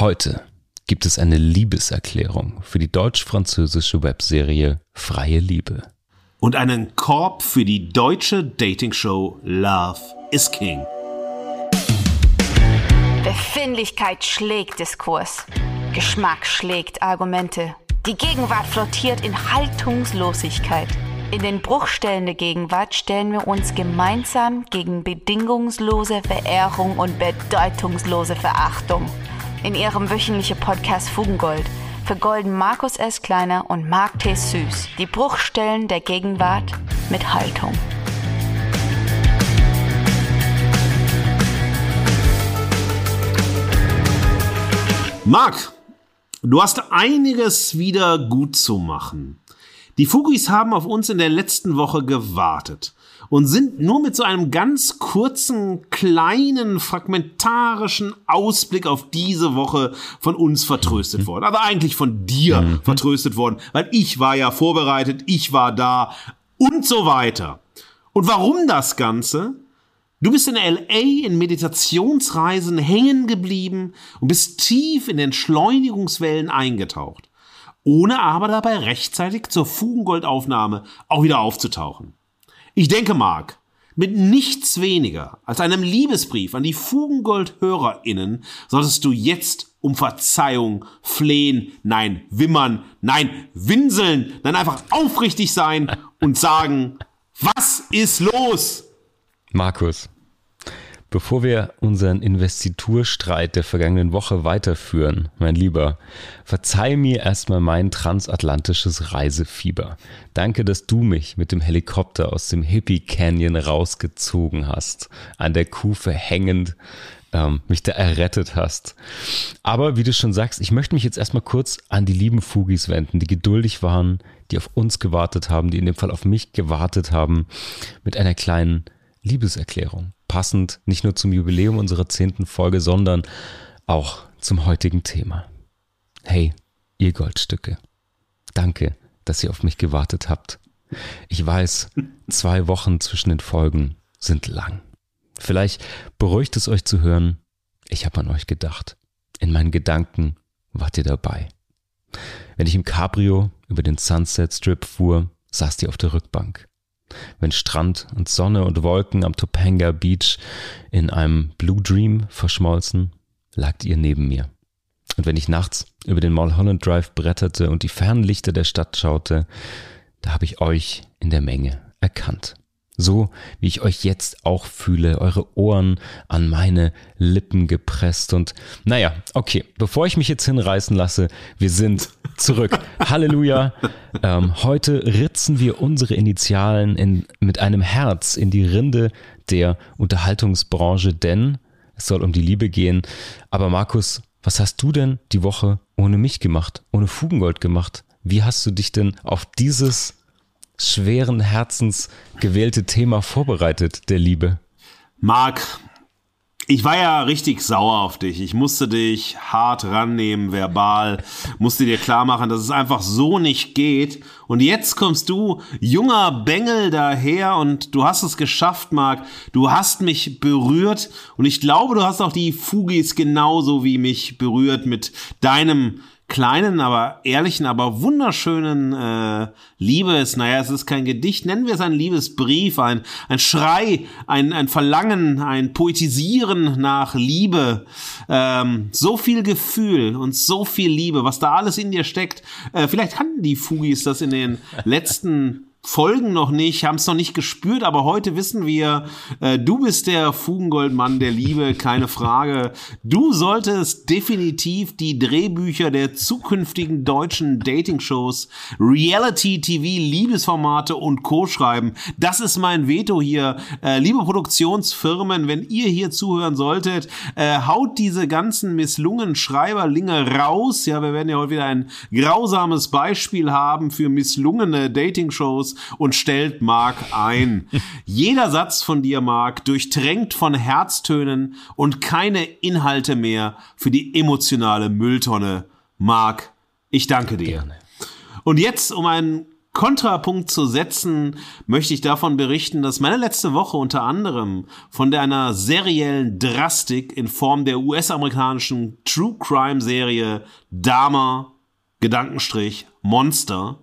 Heute gibt es eine Liebeserklärung für die deutsch-französische Webserie Freie Liebe. Und einen Korb für die deutsche Dating-Show Love is King. Befindlichkeit schlägt Diskurs. Geschmack schlägt Argumente. Die Gegenwart flottiert in Haltungslosigkeit. In den Bruchstellen der Gegenwart stellen wir uns gemeinsam gegen bedingungslose Verehrung und bedeutungslose Verachtung. In ihrem wöchentlichen Podcast Fugengold vergolden Markus S. Kleiner und Mark T. Süß die Bruchstellen der Gegenwart mit Haltung. Marc, du hast einiges wieder gut zu machen. Die Fugis haben auf uns in der letzten Woche gewartet und sind nur mit so einem ganz kurzen, kleinen, fragmentarischen Ausblick auf diese Woche von uns vertröstet worden. Aber eigentlich von dir mhm. vertröstet worden, weil ich war ja vorbereitet, ich war da und so weiter. Und warum das Ganze? Du bist in LA in Meditationsreisen hängen geblieben und bist tief in Entschleunigungswellen eingetaucht, ohne aber dabei rechtzeitig zur Fugengoldaufnahme auch wieder aufzutauchen. Ich denke, Marc, mit nichts weniger als einem Liebesbrief an die Fugengold-HörerInnen solltest du jetzt um Verzeihung flehen, nein, wimmern, nein, winseln, nein, einfach aufrichtig sein und sagen, was ist los? Markus, bevor wir unseren Investiturstreit der vergangenen Woche weiterführen, mein Lieber, verzeih mir erstmal mein transatlantisches Reisefieber. Danke, dass du mich mit dem Helikopter aus dem Hippie Canyon rausgezogen hast, an der Kufe hängend, ähm, mich da errettet hast. Aber wie du schon sagst, ich möchte mich jetzt erstmal kurz an die lieben Fugis wenden, die geduldig waren, die auf uns gewartet haben, die in dem Fall auf mich gewartet haben, mit einer kleinen Liebeserklärung. Passend nicht nur zum Jubiläum unserer zehnten Folge, sondern auch zum heutigen Thema. Hey, ihr Goldstücke. Danke, dass ihr auf mich gewartet habt. Ich weiß, zwei Wochen zwischen den Folgen sind lang. Vielleicht beruhigt es euch zu hören, ich habe an euch gedacht. In meinen Gedanken wart ihr dabei. Wenn ich im Cabrio über den Sunset Strip fuhr, saßt ihr auf der Rückbank wenn Strand und Sonne und Wolken am Topanga Beach in einem Blue Dream verschmolzen, lagt ihr neben mir. Und wenn ich nachts über den Mulholland Drive bretterte und die Fernlichter der Stadt schaute, da habe ich euch in der Menge erkannt. So wie ich euch jetzt auch fühle, eure Ohren an meine Lippen gepresst und naja, okay, bevor ich mich jetzt hinreißen lasse, wir sind zurück. Halleluja. Ähm, heute ritzen wir unsere Initialen in, mit einem Herz in die Rinde der Unterhaltungsbranche, denn es soll um die Liebe gehen. Aber Markus, was hast du denn die Woche ohne mich gemacht, ohne Fugengold gemacht? Wie hast du dich denn auf dieses schweren Herzens gewählte Thema vorbereitet, der Liebe? Marc, ich war ja richtig sauer auf dich. Ich musste dich hart rannehmen, verbal, musste dir klar machen, dass es einfach so nicht geht. Und jetzt kommst du, junger Bengel, daher und du hast es geschafft, Marc. Du hast mich berührt und ich glaube, du hast auch die Fugis genauso wie mich berührt mit deinem kleinen, aber ehrlichen, aber wunderschönen äh, Liebes, naja, es ist kein Gedicht, nennen wir es ein Liebesbrief, ein, ein Schrei, ein, ein Verlangen, ein Poetisieren nach Liebe, ähm, so viel Gefühl und so viel Liebe, was da alles in dir steckt. Äh, vielleicht kannten die Fugis das in den letzten folgen noch nicht, haben es noch nicht gespürt, aber heute wissen wir, äh, du bist der Fugengoldmann der Liebe, keine Frage. Du solltest definitiv die Drehbücher der zukünftigen deutschen Dating-Shows, Reality-TV, Liebesformate und Co. schreiben. Das ist mein Veto hier. Äh, liebe Produktionsfirmen, wenn ihr hier zuhören solltet, äh, haut diese ganzen misslungenen Schreiberlinge raus. Ja, wir werden ja heute wieder ein grausames Beispiel haben für misslungene Dating-Shows und stellt Mark ein. Jeder Satz von dir, Mark, durchtränkt von Herztönen und keine Inhalte mehr für die emotionale Mülltonne. Mark, ich danke dir. Gerne. Und jetzt, um ein Kontrapunkt zu setzen, möchte ich davon berichten, dass meine letzte Woche unter anderem von einer seriellen Drastik in Form der US-amerikanischen True Crime Serie Dahmer, Gedankenstrich, Monster,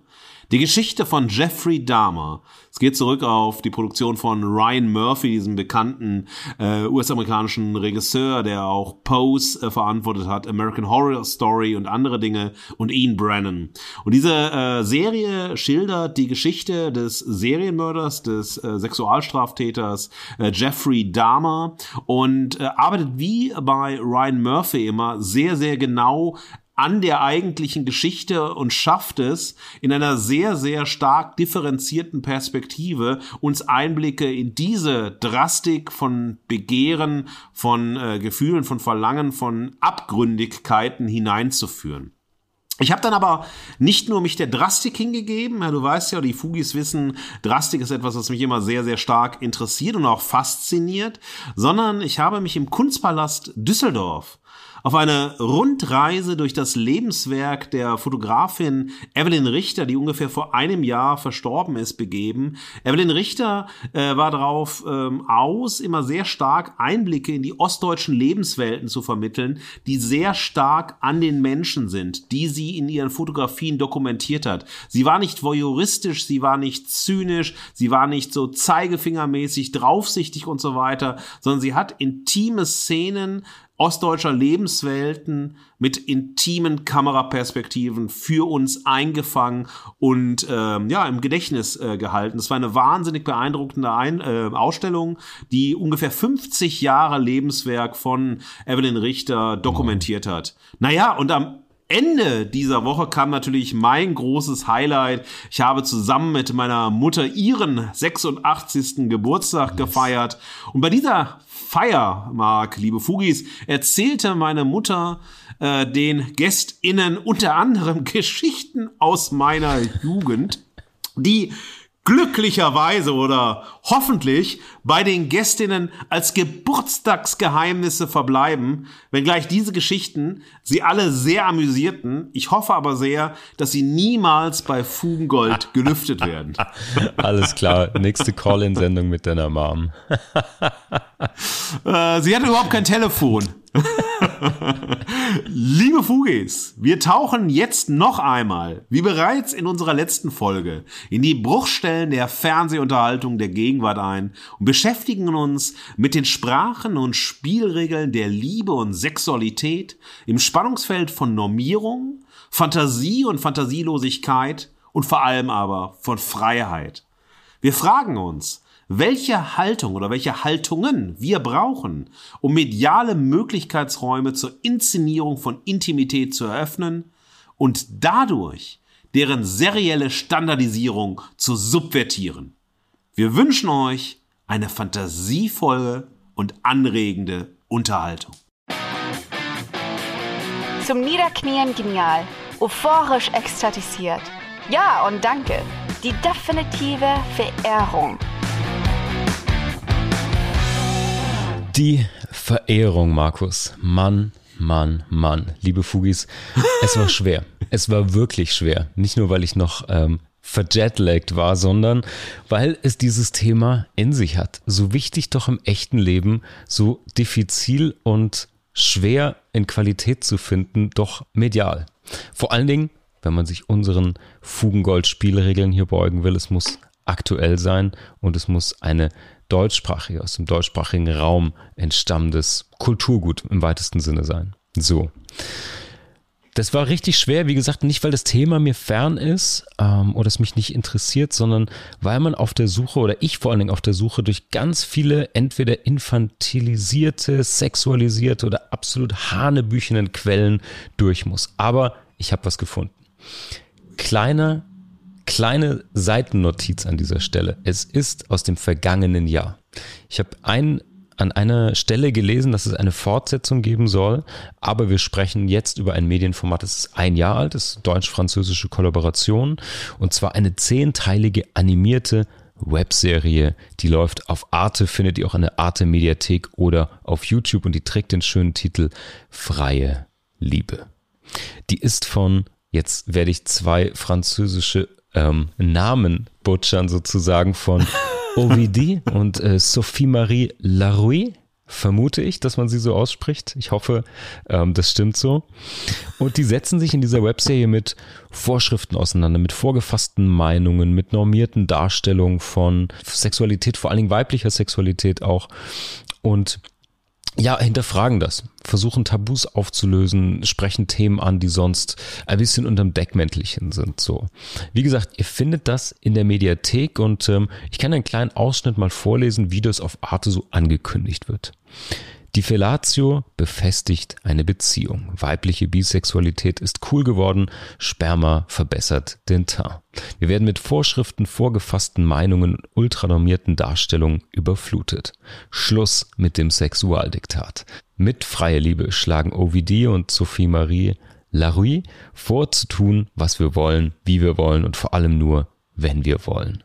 die Geschichte von Jeffrey Dahmer. Es geht zurück auf die Produktion von Ryan Murphy, diesem bekannten äh, US-amerikanischen Regisseur, der auch Pose äh, verantwortet hat, American Horror Story und andere Dinge und Ian Brennan. Und diese äh, Serie schildert die Geschichte des Serienmörders, des äh, Sexualstraftäters äh, Jeffrey Dahmer und äh, arbeitet wie bei Ryan Murphy immer sehr, sehr genau an der eigentlichen Geschichte und schafft es in einer sehr, sehr stark differenzierten Perspektive uns Einblicke in diese Drastik von Begehren, von äh, Gefühlen, von Verlangen, von Abgründigkeiten hineinzuführen. Ich habe dann aber nicht nur mich der Drastik hingegeben, ja, du weißt ja, die Fugis wissen, Drastik ist etwas, was mich immer sehr, sehr stark interessiert und auch fasziniert, sondern ich habe mich im Kunstpalast Düsseldorf auf eine Rundreise durch das Lebenswerk der Fotografin Evelyn Richter, die ungefähr vor einem Jahr verstorben ist, begeben. Evelyn Richter äh, war darauf ähm, aus, immer sehr stark Einblicke in die ostdeutschen Lebenswelten zu vermitteln, die sehr stark an den Menschen sind, die sie in ihren Fotografien dokumentiert hat. Sie war nicht voyeuristisch, sie war nicht zynisch, sie war nicht so zeigefingermäßig draufsichtig und so weiter, sondern sie hat intime Szenen ostdeutscher Lebenswelten mit intimen Kameraperspektiven für uns eingefangen und ähm, ja im Gedächtnis äh, gehalten. Es war eine wahnsinnig beeindruckende Ein äh, Ausstellung, die ungefähr 50 Jahre Lebenswerk von Evelyn Richter dokumentiert hat. Naja, und am Ende dieser Woche kam natürlich mein großes Highlight. Ich habe zusammen mit meiner Mutter ihren 86. Geburtstag gefeiert. Und bei dieser Feier, Marc, liebe Fugis, erzählte meine Mutter äh, den GästInnen unter anderem Geschichten aus meiner Jugend, die glücklicherweise oder hoffentlich bei den Gästinnen als Geburtstagsgeheimnisse verbleiben, wenngleich diese Geschichten sie alle sehr amüsierten. Ich hoffe aber sehr, dass sie niemals bei Fugengold gelüftet werden. Alles klar, nächste Call-in-Sendung mit deiner Mom. äh, sie hatte überhaupt kein Telefon. Liebe Fugis, wir tauchen jetzt noch einmal, wie bereits in unserer letzten Folge, in die Bruchstellen der Fernsehunterhaltung der Gegenwart ein und beschäftigen uns mit den Sprachen und Spielregeln der Liebe und Sexualität im Spannungsfeld von Normierung, Fantasie und Fantasielosigkeit und vor allem aber von Freiheit. Wir fragen uns, welche Haltung oder welche Haltungen wir brauchen, um mediale Möglichkeitsräume zur Inszenierung von Intimität zu eröffnen und dadurch deren serielle Standardisierung zu subvertieren. Wir wünschen euch eine fantasievolle und anregende Unterhaltung. Zum Niederknien genial, euphorisch ekstatisiert. Ja und danke. Die definitive Verehrung. Die Verehrung, Markus. Mann, Mann, Mann. Liebe Fugis, es war schwer. es war wirklich schwer. Nicht nur, weil ich noch ähm, verjetlaggt war, sondern weil es dieses Thema in sich hat. So wichtig doch im echten Leben, so diffizil und schwer in Qualität zu finden, doch medial. Vor allen Dingen, wenn man sich unseren Fugengold-Spielregeln hier beugen will, es muss aktuell sein und es muss eine deutschsprachige, aus dem deutschsprachigen Raum entstammendes Kulturgut im weitesten Sinne sein. So. Das war richtig schwer, wie gesagt, nicht weil das Thema mir fern ist ähm, oder es mich nicht interessiert, sondern weil man auf der Suche oder ich vor allen Dingen auf der Suche durch ganz viele entweder infantilisierte, sexualisierte oder absolut hanebüchenen Quellen durch muss. Aber ich habe was gefunden. Kleiner kleine Seitennotiz an dieser Stelle. Es ist aus dem vergangenen Jahr. Ich habe ein, an einer Stelle gelesen, dass es eine Fortsetzung geben soll, aber wir sprechen jetzt über ein Medienformat, das ist ein Jahr alt, das ist deutsch-französische Kollaboration und zwar eine zehnteilige animierte Webserie, die läuft auf Arte, findet ihr auch in der Arte Mediathek oder auf YouTube und die trägt den schönen Titel Freie Liebe. Die ist von, jetzt werde ich zwei französische ähm, Namen butchern sozusagen von Ovidie und äh, Sophie-Marie Larouille vermute ich, dass man sie so ausspricht. Ich hoffe, ähm, das stimmt so. Und die setzen sich in dieser Webserie mit Vorschriften auseinander, mit vorgefassten Meinungen, mit normierten Darstellungen von Sexualität, vor allen Dingen weiblicher Sexualität auch. Und ja, hinterfragen das, versuchen Tabus aufzulösen, sprechen Themen an, die sonst ein bisschen unterm Deckmäntelchen sind. So, wie gesagt, ihr findet das in der Mediathek und ähm, ich kann einen kleinen Ausschnitt mal vorlesen, wie das auf Arte so angekündigt wird. Die Fellatio befestigt eine Beziehung. Weibliche Bisexualität ist cool geworden, Sperma verbessert den Teint. Wir werden mit Vorschriften, vorgefassten Meinungen ultranormierten Darstellungen überflutet. Schluss mit dem Sexualdiktat. Mit freie Liebe schlagen Ovidie und Sophie Marie Larue vor zu tun, was wir wollen, wie wir wollen und vor allem nur, wenn wir wollen.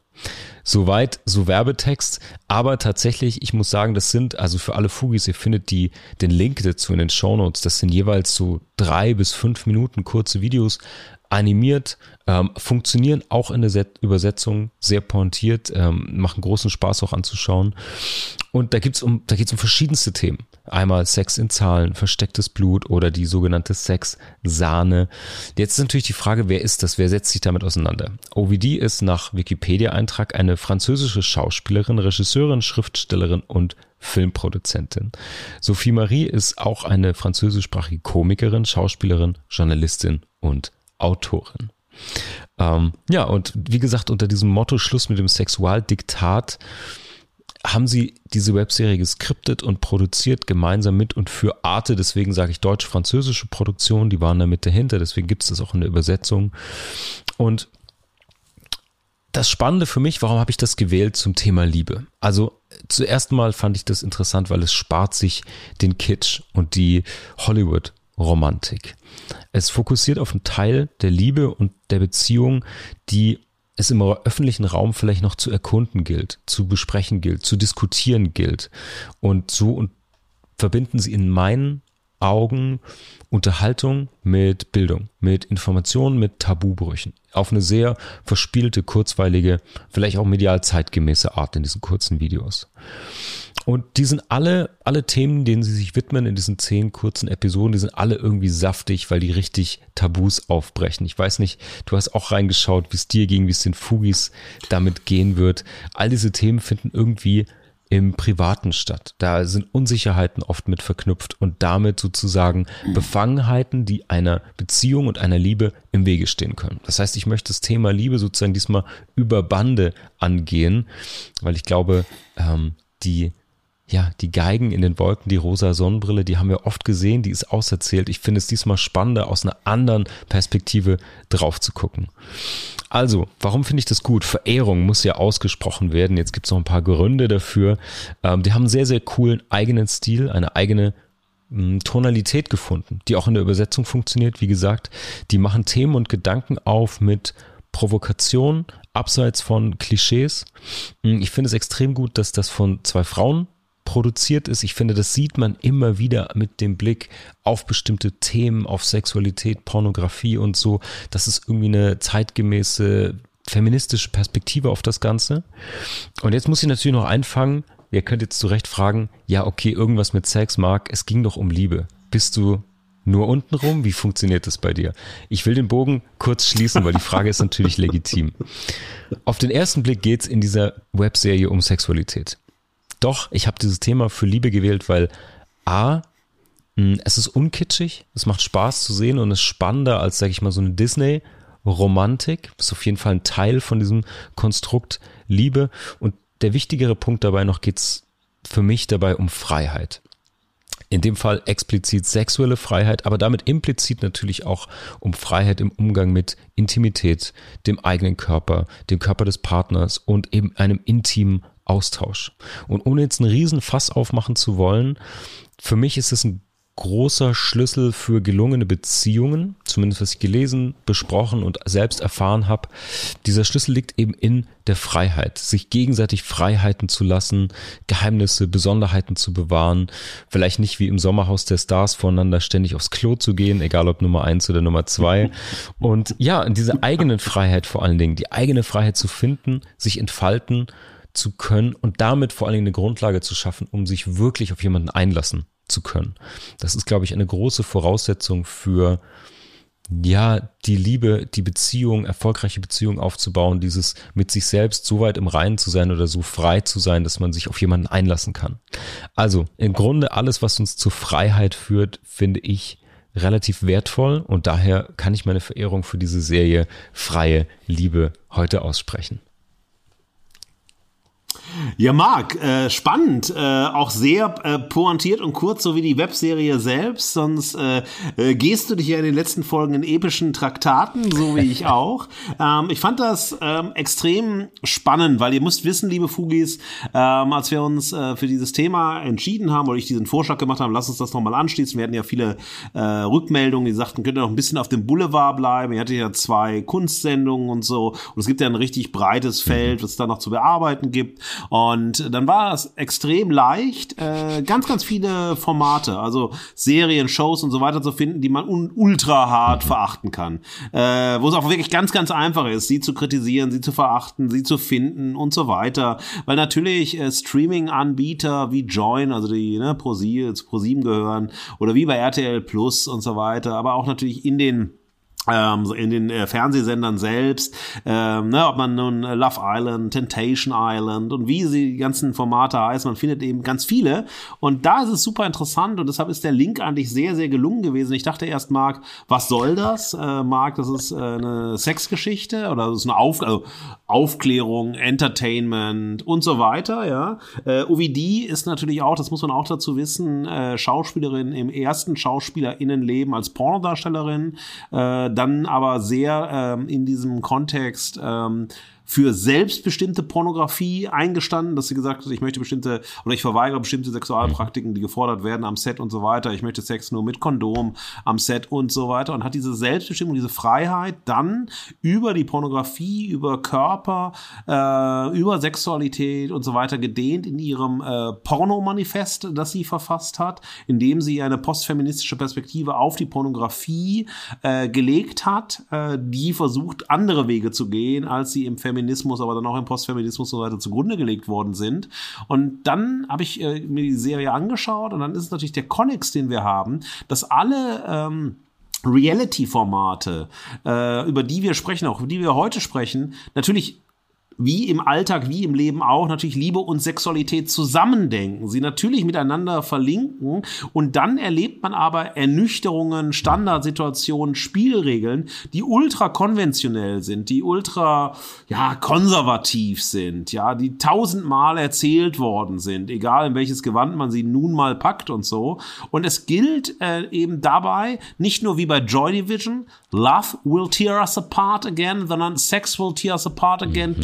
Soweit, so Werbetext. Aber tatsächlich, ich muss sagen, das sind, also für alle Fugis, ihr findet die, den Link dazu in den Show Notes. Das sind jeweils so drei bis fünf Minuten kurze Videos, animiert, ähm, funktionieren auch in der Set Übersetzung sehr pointiert, ähm, machen großen Spaß auch anzuschauen. Und da gibt's um, da geht's um verschiedenste Themen. Einmal Sex in Zahlen, verstecktes Blut oder die sogenannte Sex-Sahne. Jetzt ist natürlich die Frage, wer ist das? Wer setzt sich damit auseinander? OVD ist nach Wikipedia-Eintrag eine französische Schauspielerin, Regisseurin, Schriftstellerin und Filmproduzentin. Sophie Marie ist auch eine französischsprachige Komikerin, Schauspielerin, Journalistin und Autorin. Ähm, ja, und wie gesagt, unter diesem Motto Schluss mit dem Sexualdiktat haben sie diese Webserie geskriptet und produziert gemeinsam mit und für Arte. Deswegen sage ich deutsch-französische Produktion, die waren da mit dahinter, deswegen gibt es das auch in der Übersetzung. Und das Spannende für mich, warum habe ich das gewählt zum Thema Liebe? Also zuerst mal fand ich das interessant, weil es spart sich den Kitsch und die Hollywood-Romantik. Es fokussiert auf einen Teil der Liebe und der Beziehung, die es im öffentlichen Raum vielleicht noch zu erkunden gilt, zu besprechen gilt, zu diskutieren gilt. Und so und verbinden sie in meinen Augen Unterhaltung mit Bildung, mit Informationen, mit Tabubrüchen. Auf eine sehr verspielte, kurzweilige, vielleicht auch medial zeitgemäße Art in diesen kurzen Videos. Und die sind alle, alle Themen, denen sie sich widmen in diesen zehn kurzen Episoden, die sind alle irgendwie saftig, weil die richtig Tabus aufbrechen. Ich weiß nicht, du hast auch reingeschaut, wie es dir ging, wie es den Fugis damit gehen wird. All diese Themen finden irgendwie im Privaten statt. Da sind Unsicherheiten oft mit verknüpft und damit sozusagen Befangenheiten, die einer Beziehung und einer Liebe im Wege stehen können. Das heißt, ich möchte das Thema Liebe sozusagen diesmal über Bande angehen, weil ich glaube, ähm, die ja, die Geigen in den Wolken, die rosa Sonnenbrille, die haben wir oft gesehen, die ist auserzählt. Ich finde es diesmal spannender, aus einer anderen Perspektive drauf zu gucken. Also, warum finde ich das gut? Verehrung muss ja ausgesprochen werden. Jetzt gibt es noch ein paar Gründe dafür. Ähm, die haben einen sehr, sehr coolen eigenen Stil, eine eigene hm, Tonalität gefunden, die auch in der Übersetzung funktioniert. Wie gesagt, die machen Themen und Gedanken auf mit Provokation, abseits von Klischees. Hm, ich finde es extrem gut, dass das von zwei Frauen produziert ist. Ich finde, das sieht man immer wieder mit dem Blick auf bestimmte Themen, auf Sexualität, Pornografie und so. Das ist irgendwie eine zeitgemäße feministische Perspektive auf das Ganze. Und jetzt muss ich natürlich noch einfangen. Ihr könnt jetzt zu Recht fragen, ja, okay, irgendwas mit Sex, Mark, es ging doch um Liebe. Bist du nur unten rum? Wie funktioniert das bei dir? Ich will den Bogen kurz schließen, weil die Frage ist natürlich legitim. Auf den ersten Blick geht es in dieser Webserie um Sexualität. Doch, ich habe dieses Thema für Liebe gewählt, weil A, es ist unkitschig, es macht Spaß zu sehen und ist spannender als, sag ich mal, so eine Disney-Romantik. Ist auf jeden Fall ein Teil von diesem Konstrukt Liebe. Und der wichtigere Punkt dabei noch geht's für mich dabei um Freiheit. In dem Fall explizit sexuelle Freiheit, aber damit implizit natürlich auch um Freiheit im Umgang mit Intimität, dem eigenen Körper, dem Körper des Partners und eben einem intimen Austausch. Und ohne jetzt einen riesen Fass aufmachen zu wollen, für mich ist es ein großer Schlüssel für gelungene Beziehungen, zumindest was ich gelesen, besprochen und selbst erfahren habe. Dieser Schlüssel liegt eben in der Freiheit, sich gegenseitig Freiheiten zu lassen, Geheimnisse, Besonderheiten zu bewahren, vielleicht nicht wie im Sommerhaus der Stars voneinander ständig aufs Klo zu gehen, egal ob Nummer eins oder Nummer zwei. Und ja, diese eigenen Freiheit vor allen Dingen, die eigene Freiheit zu finden, sich entfalten zu können und damit vor allen Dingen eine Grundlage zu schaffen, um sich wirklich auf jemanden einlassen zu können. Das ist, glaube ich, eine große Voraussetzung für ja, die Liebe, die Beziehung, erfolgreiche Beziehung aufzubauen, dieses mit sich selbst so weit im Reinen zu sein oder so frei zu sein, dass man sich auf jemanden einlassen kann. Also im Grunde alles, was uns zur Freiheit führt, finde ich relativ wertvoll und daher kann ich meine Verehrung für diese Serie Freie Liebe heute aussprechen. Ja, Marc, äh, spannend, äh, auch sehr äh, pointiert und kurz, so wie die Webserie selbst. Sonst äh, äh, gehst du dich ja in den letzten Folgen in epischen Traktaten, so wie ich auch. ähm, ich fand das ähm, extrem spannend, weil ihr müsst wissen, liebe Fugis, ähm, als wir uns äh, für dieses Thema entschieden haben oder ich diesen Vorschlag gemacht habe, lass uns das nochmal anschließen. Wir hatten ja viele äh, Rückmeldungen, die sagten, könnt ihr noch ein bisschen auf dem Boulevard bleiben. Ihr hattet ja zwei Kunstsendungen und so. Und es gibt ja ein richtig breites Feld, was es da noch zu bearbeiten gibt. Und dann war es extrem leicht, äh, ganz, ganz viele Formate, also Serien, Shows und so weiter zu finden, die man ultra hart verachten kann. Äh, wo es auch wirklich ganz, ganz einfach ist, sie zu kritisieren, sie zu verachten, sie zu finden und so weiter. Weil natürlich äh, Streaming-Anbieter wie Join, also die ne, ProSieben Pro gehören, oder wie bei RTL Plus und so weiter, aber auch natürlich in den in den äh, Fernsehsendern selbst, ähm, ne, ob man nun äh, Love Island, Temptation Island und wie sie die ganzen Formate heißen, man findet eben ganz viele und da ist es super interessant und deshalb ist der Link eigentlich sehr, sehr gelungen gewesen. Ich dachte erst, Marc, was soll das? Äh, Marc, das ist äh, eine Sexgeschichte oder das ist eine Auf also Aufklärung, Entertainment und so weiter, ja. Äh, OVD ist natürlich auch, das muss man auch dazu wissen, äh, Schauspielerin im ersten SchauspielerInnenleben als Pornodarstellerin, äh, dann aber sehr ähm, in diesem Kontext ähm, für selbstbestimmte Pornografie eingestanden, dass sie gesagt hat, ich möchte bestimmte oder ich verweigere bestimmte Sexualpraktiken, die gefordert werden am Set und so weiter. Ich möchte Sex nur mit Kondom am Set und so weiter und hat diese Selbstbestimmung, diese Freiheit dann über die Pornografie, über Körper, äh, über Sexualität und so weiter gedehnt in ihrem äh, Pornomanifest, das sie verfasst hat, indem sie eine postfeministische Perspektive auf die Pornografie äh, gelegt hat, äh, die versucht, andere Wege zu gehen, als sie im Feminismus Feminismus, aber dann auch im Postfeminismus und so weiter zugrunde gelegt worden sind. Und dann habe ich äh, mir die Serie angeschaut und dann ist es natürlich der Konnex, den wir haben, dass alle ähm, Reality-Formate, äh, über die wir sprechen, auch über die wir heute sprechen, natürlich wie im Alltag, wie im Leben auch, natürlich Liebe und Sexualität zusammendenken, sie natürlich miteinander verlinken und dann erlebt man aber Ernüchterungen, Standardsituationen, Spielregeln, die ultra konventionell sind, die ultra, ja, konservativ sind, ja, die tausendmal erzählt worden sind, egal in welches Gewand man sie nun mal packt und so. Und es gilt äh, eben dabei, nicht nur wie bei Joy Division, Love will tear us apart again, sondern Sex will tear us apart again mhm.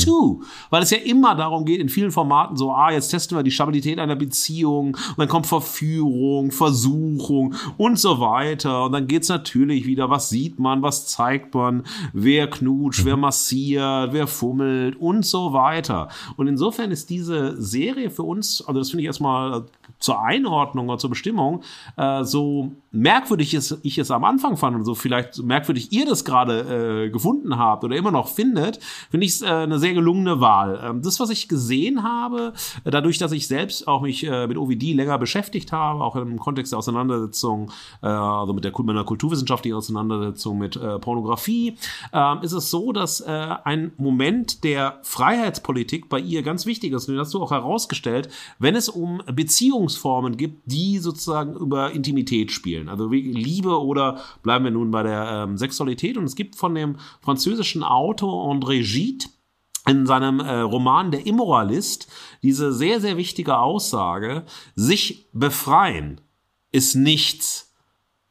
Weil es ja immer darum geht, in vielen Formaten so, ah, jetzt testen wir die Stabilität einer Beziehung und dann kommt Verführung, Versuchung und so weiter. Und dann geht's natürlich wieder, was sieht man, was zeigt man, wer knutscht, wer massiert, wer fummelt und so weiter. Und insofern ist diese Serie für uns, also das finde ich erstmal zur Einordnung oder zur Bestimmung, äh, so merkwürdig es, ich es am Anfang fand und so vielleicht merkwürdig ihr das gerade äh, gefunden habt oder immer noch findet, finde ich es äh, eine sehr gelungene Wahl. Ähm, das, was ich gesehen habe, äh, dadurch, dass ich selbst auch mich äh, mit OVD länger beschäftigt habe, auch im Kontext der Auseinandersetzung, äh, also mit der meiner kulturwissenschaftlichen Auseinandersetzung mit Pornografie, äh, ist es so, dass ein Moment der Freiheitspolitik bei ihr ganz wichtig ist. Und das hast du auch herausgestellt, wenn es um Beziehungsformen gibt, die sozusagen über Intimität spielen. Also Liebe oder bleiben wir nun bei der ähm, Sexualität. Und es gibt von dem französischen Autor André Gide in seinem äh, Roman Der Immoralist diese sehr, sehr wichtige Aussage, sich befreien ist nichts,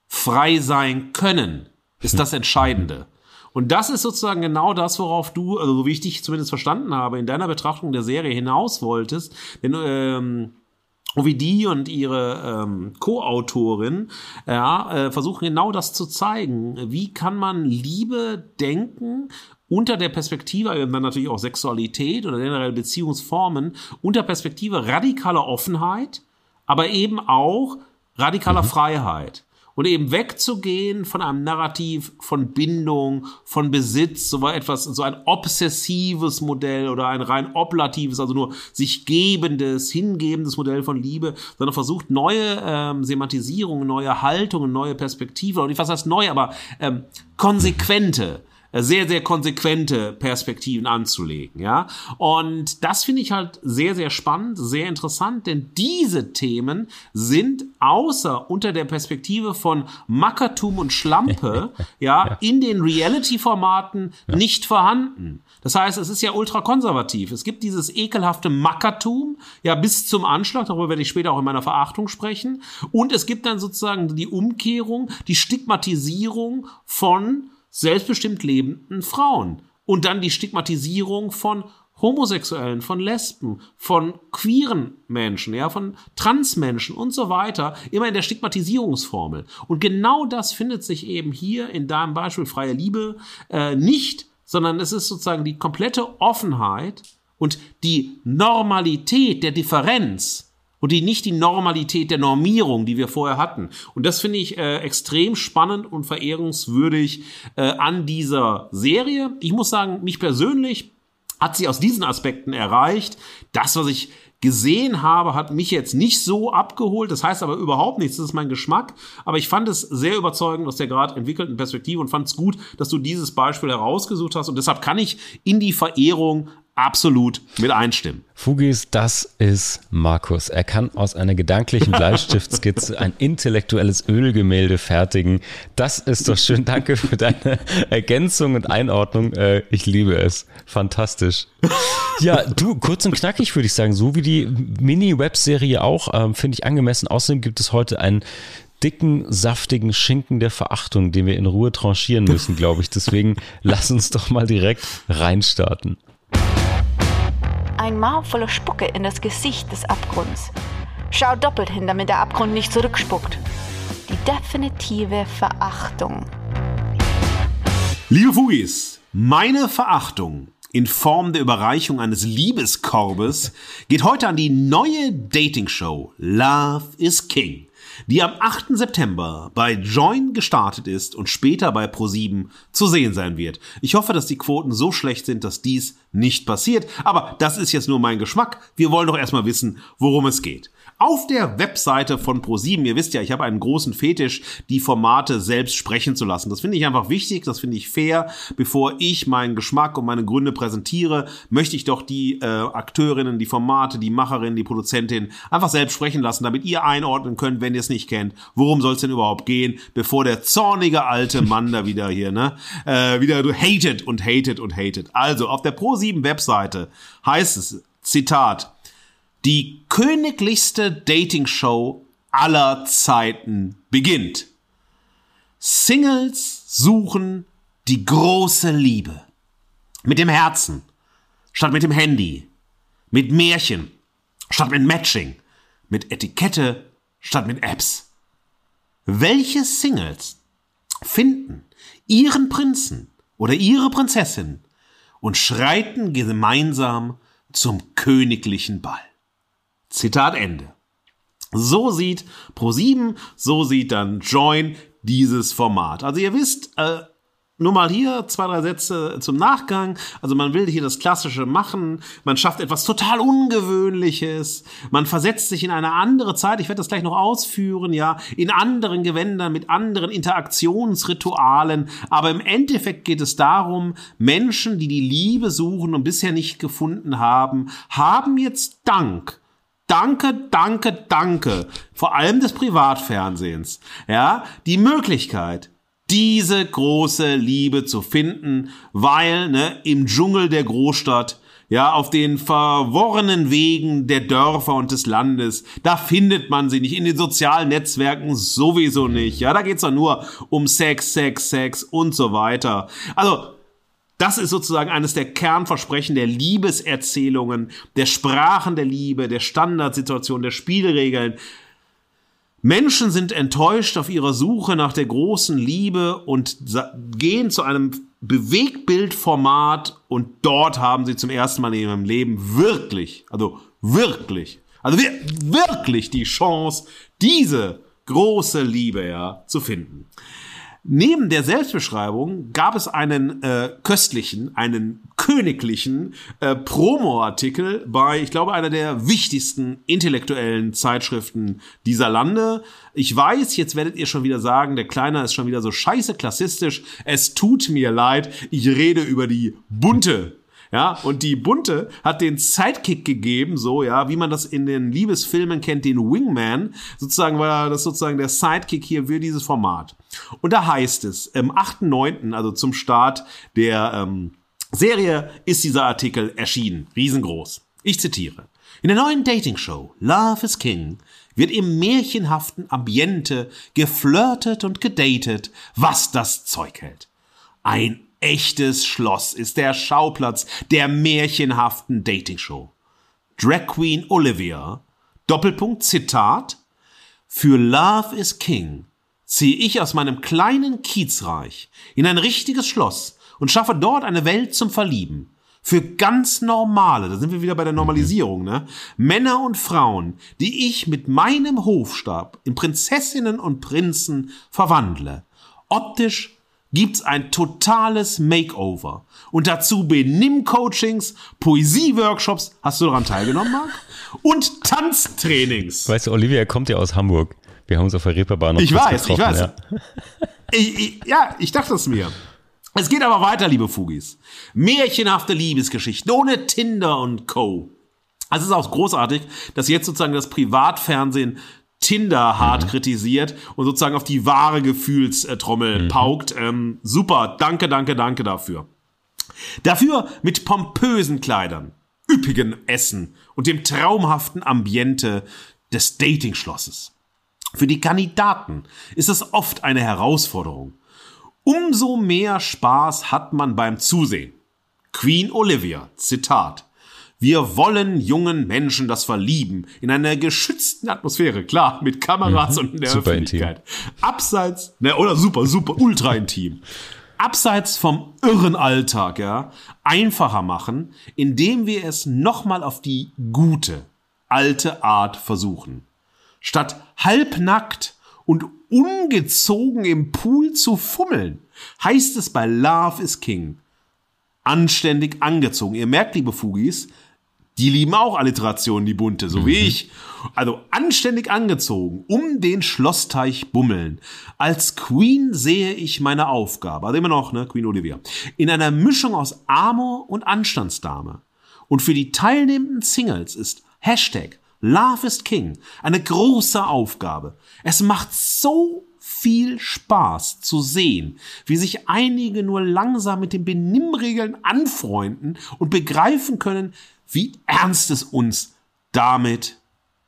frei sein können ist das Entscheidende. Und das ist sozusagen genau das, worauf du, also wie ich dich zumindest verstanden habe, in deiner Betrachtung der Serie hinaus wolltest. Denn ähm, Ovidie und ihre ähm, Co-Autorin ja, äh, versuchen genau das zu zeigen. Wie kann man Liebe denken unter der Perspektive, dann natürlich auch Sexualität oder generell Beziehungsformen, unter Perspektive radikaler Offenheit, aber eben auch radikaler mhm. Freiheit und eben wegzugehen von einem Narrativ von Bindung, von Besitz, so etwas, so ein obsessives Modell oder ein rein oblatives, also nur sich gebendes, hingebendes Modell von Liebe, sondern versucht neue ähm, Semantisierungen, neue Haltungen, neue Perspektive, und nicht was heißt neu, aber ähm, konsequente sehr, sehr konsequente Perspektiven anzulegen, ja. Und das finde ich halt sehr, sehr spannend, sehr interessant, denn diese Themen sind außer unter der Perspektive von Mackertum und Schlampe, ja, ja, in den Reality-Formaten ja. nicht vorhanden. Das heißt, es ist ja ultrakonservativ. Es gibt dieses ekelhafte Mackertum, ja, bis zum Anschlag, darüber werde ich später auch in meiner Verachtung sprechen. Und es gibt dann sozusagen die Umkehrung, die Stigmatisierung von selbstbestimmt lebenden Frauen. Und dann die Stigmatisierung von Homosexuellen, von Lesben, von queeren Menschen, ja, von Transmenschen und so weiter, immer in der Stigmatisierungsformel. Und genau das findet sich eben hier in deinem Beispiel freie Liebe äh, nicht, sondern es ist sozusagen die komplette Offenheit und die Normalität der Differenz und die nicht die Normalität der Normierung, die wir vorher hatten. Und das finde ich äh, extrem spannend und verehrungswürdig äh, an dieser Serie. Ich muss sagen, mich persönlich hat sie aus diesen Aspekten erreicht. Das, was ich gesehen habe, hat mich jetzt nicht so abgeholt. Das heißt aber überhaupt nichts. Das ist mein Geschmack. Aber ich fand es sehr überzeugend aus der gerade entwickelten Perspektive und fand es gut, dass du dieses Beispiel herausgesucht hast. Und deshalb kann ich in die Verehrung absolut mit einstimmen. Fugis, das ist Markus. Er kann aus einer gedanklichen Bleistiftskizze ein intellektuelles Ölgemälde fertigen. Das ist doch schön. Danke für deine Ergänzung und Einordnung. Äh, ich liebe es. Fantastisch. Ja, du, kurz und knackig würde ich sagen, so wie die Mini-Webserie auch, ähm, finde ich angemessen. Außerdem gibt es heute einen dicken, saftigen Schinken der Verachtung, den wir in Ruhe tranchieren müssen, glaube ich. Deswegen lass uns doch mal direkt reinstarten ein Maul voller Spucke in das Gesicht des Abgrunds. Schau doppelt hin, damit der Abgrund nicht zurückspuckt. Die definitive Verachtung. Liebe Fugis, meine Verachtung in Form der Überreichung eines Liebeskorbes geht heute an die neue Dating-Show Love is King die am 8. September bei Join gestartet ist und später bei Pro7 zu sehen sein wird. Ich hoffe, dass die Quoten so schlecht sind, dass dies nicht passiert, aber das ist jetzt nur mein Geschmack. Wir wollen doch erstmal wissen, worum es geht auf der Webseite von ProSieben. Ihr wisst ja, ich habe einen großen Fetisch, die Formate selbst sprechen zu lassen. Das finde ich einfach wichtig, das finde ich fair. Bevor ich meinen Geschmack und meine Gründe präsentiere, möchte ich doch die äh, Akteurinnen, die Formate, die Macherinnen, die Produzentin einfach selbst sprechen lassen, damit ihr einordnen könnt, wenn ihr es nicht kennt. Worum soll es denn überhaupt gehen, bevor der zornige alte Mann da wieder hier, ne, äh, wieder du hated und hated und hated. Also, auf der Pro7 Webseite heißt es, Zitat, die königlichste Dating-Show aller Zeiten beginnt. Singles suchen die große Liebe. Mit dem Herzen, statt mit dem Handy. Mit Märchen, statt mit Matching. Mit Etikette, statt mit Apps. Welche Singles finden ihren Prinzen oder ihre Prinzessin und schreiten gemeinsam zum königlichen Ball? Zitat Ende. So sieht Pro7, so sieht dann Join dieses Format. Also ihr wisst, äh, nur mal hier zwei, drei Sätze zum Nachgang. Also man will hier das Klassische machen. Man schafft etwas total Ungewöhnliches. Man versetzt sich in eine andere Zeit. Ich werde das gleich noch ausführen, ja. In anderen Gewändern, mit anderen Interaktionsritualen. Aber im Endeffekt geht es darum, Menschen, die die Liebe suchen und bisher nicht gefunden haben, haben jetzt Dank danke, danke, danke, vor allem des Privatfernsehens, ja, die Möglichkeit, diese große Liebe zu finden, weil ne, im Dschungel der Großstadt, ja, auf den verworrenen Wegen der Dörfer und des Landes, da findet man sie nicht, in den sozialen Netzwerken sowieso nicht, ja, da geht's doch nur um Sex, Sex, Sex und so weiter. Also, Das ist sozusagen eines der Kernversprechen der Liebeserzählungen, der Sprachen der Liebe, der Standardsituation, der Spielregeln. Menschen sind enttäuscht auf ihrer Suche nach der großen Liebe und gehen zu einem Bewegbildformat und dort haben sie zum ersten Mal in ihrem Leben wirklich, also wirklich, also wirklich die Chance, diese große Liebe ja zu finden. Neben der Selbstbeschreibung gab es einen äh, köstlichen, einen königlichen äh, Promo-Artikel bei, ich glaube, einer der wichtigsten intellektuellen Zeitschriften dieser Lande. Ich weiß, jetzt werdet ihr schon wieder sagen, der Kleiner ist schon wieder so scheiße klassistisch. Es tut mir leid, ich rede über die bunte ja, und die Bunte hat den Sidekick gegeben, so, ja, wie man das in den Liebesfilmen kennt, den Wingman. Sozusagen war das sozusagen der Sidekick hier für dieses Format. Und da heißt es, im 8.9., also zum Start der ähm, Serie, ist dieser Artikel erschienen. Riesengroß. Ich zitiere. In der neuen Dating-Show Love is King wird im märchenhaften Ambiente geflirtet und gedatet, was das Zeug hält. Ein echtes Schloss ist der Schauplatz der märchenhaften Dating-Show. Drag Queen Olivia, Doppelpunkt Zitat, für Love is King ziehe ich aus meinem kleinen Kiezreich in ein richtiges Schloss und schaffe dort eine Welt zum Verlieben. Für ganz normale, da sind wir wieder bei der Normalisierung, ne? Männer und Frauen, die ich mit meinem Hofstab in Prinzessinnen und Prinzen verwandle. Optisch gibt's ein totales Makeover. Und dazu Benimm-Coachings, Poesie-Workshops. Hast du daran teilgenommen, Marc? Und Tanztrainings. Weißt du, Olivia kommt ja aus Hamburg. Wir haben uns auf der Reeperbahn noch Ich weiß, ich weiß. Ja. Ich, ich, ja, ich dachte es mir. Es geht aber weiter, liebe Fugis. Märchenhafte Liebesgeschichten ohne Tinder und Co. Also es ist auch großartig, dass jetzt sozusagen das Privatfernsehen Tinder hart mhm. kritisiert und sozusagen auf die wahre Gefühlstrommel mhm. paukt. Ähm, super, danke, danke, danke dafür. Dafür mit pompösen Kleidern, üppigen Essen und dem traumhaften Ambiente des Dating-Schlosses. Für die Kandidaten ist es oft eine Herausforderung. Umso mehr Spaß hat man beim Zusehen. Queen Olivia, Zitat. Wir wollen jungen Menschen das Verlieben in einer geschützten Atmosphäre, klar, mit Kameras mhm, und in der super Öffentlichkeit. Intim. Abseits, ne, oder super, super, ultra intim. Abseits vom irren Alltag, ja, einfacher machen, indem wir es nochmal auf die gute, alte Art versuchen. Statt halbnackt und ungezogen im Pool zu fummeln, heißt es bei Love is King. Anständig angezogen. Ihr merkt, liebe Fugis, die lieben auch Alliterationen, die bunte, so mhm. wie ich. Also anständig angezogen, um den Schlossteich bummeln. Als Queen sehe ich meine Aufgabe, also immer noch, ne, Queen Olivia, in einer Mischung aus Amor und Anstandsdame. Und für die teilnehmenden Singles ist Hashtag Love is King eine große Aufgabe. Es macht so viel Spaß zu sehen, wie sich einige nur langsam mit den Benimmregeln anfreunden und begreifen können, wie ernst es uns damit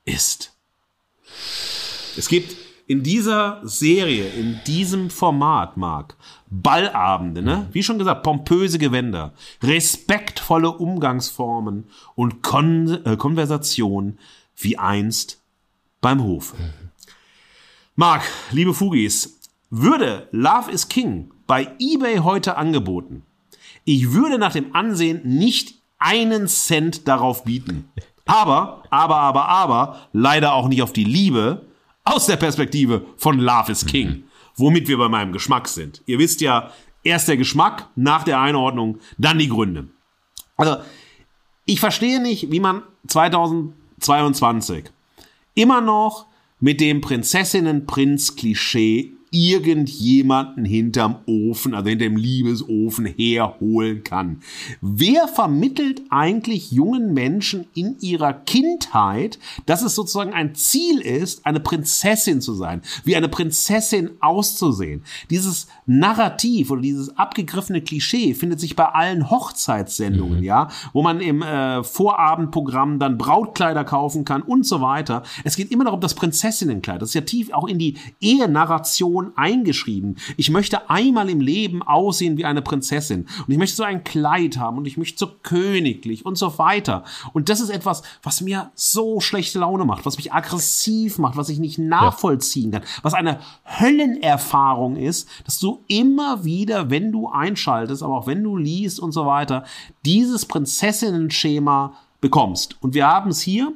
ist. Es gibt in dieser Serie, in diesem Format, Marc, Ballabende, ne? Wie schon gesagt, pompöse Gewänder, respektvolle Umgangsformen und Kon äh, Konversation wie einst beim Hof. Marc, liebe Fugis, würde Love is King bei eBay heute angeboten, ich würde nach dem Ansehen nicht einen Cent darauf bieten. Aber, aber, aber, aber, leider auch nicht auf die Liebe aus der Perspektive von Love is King. Womit wir bei meinem Geschmack sind. Ihr wisst ja, erst der Geschmack, nach der Einordnung, dann die Gründe. Also, ich verstehe nicht, wie man 2022 immer noch mit dem Prinzessinnen-Prinz-Klischee irgendjemanden hinterm Ofen, also hinter dem Liebesofen herholen kann. Wer vermittelt eigentlich jungen Menschen in ihrer Kindheit, dass es sozusagen ein Ziel ist, eine Prinzessin zu sein, wie eine Prinzessin auszusehen? Dieses Narrativ oder dieses abgegriffene Klischee findet sich bei allen Hochzeitssendungen, mhm. ja, wo man im äh, Vorabendprogramm dann Brautkleider kaufen kann und so weiter. Es geht immer darum, das Prinzessinnenkleid. Das ist ja tief auch in die Ehenarration Person eingeschrieben. Ich möchte einmal im Leben aussehen wie eine Prinzessin und ich möchte so ein Kleid haben und ich möchte so königlich und so weiter. Und das ist etwas, was mir so schlechte Laune macht, was mich aggressiv macht, was ich nicht nachvollziehen kann, was eine Höllenerfahrung ist, dass du immer wieder, wenn du einschaltest, aber auch wenn du liest und so weiter, dieses Prinzessinnen-Schema bekommst. Und wir haben es hier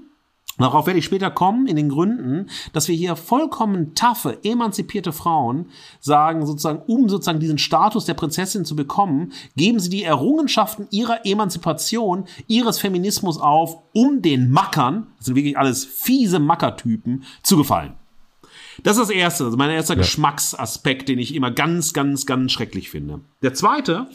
Darauf werde ich später kommen, in den Gründen, dass wir hier vollkommen taffe, emanzipierte Frauen sagen, sozusagen, um sozusagen diesen Status der Prinzessin zu bekommen, geben sie die Errungenschaften ihrer Emanzipation, ihres Feminismus auf, um den Mackern, das sind wirklich alles fiese Mackertypen, zu gefallen. Das ist das Erste, also mein erster ja. Geschmacksaspekt, den ich immer ganz, ganz, ganz schrecklich finde. Der zweite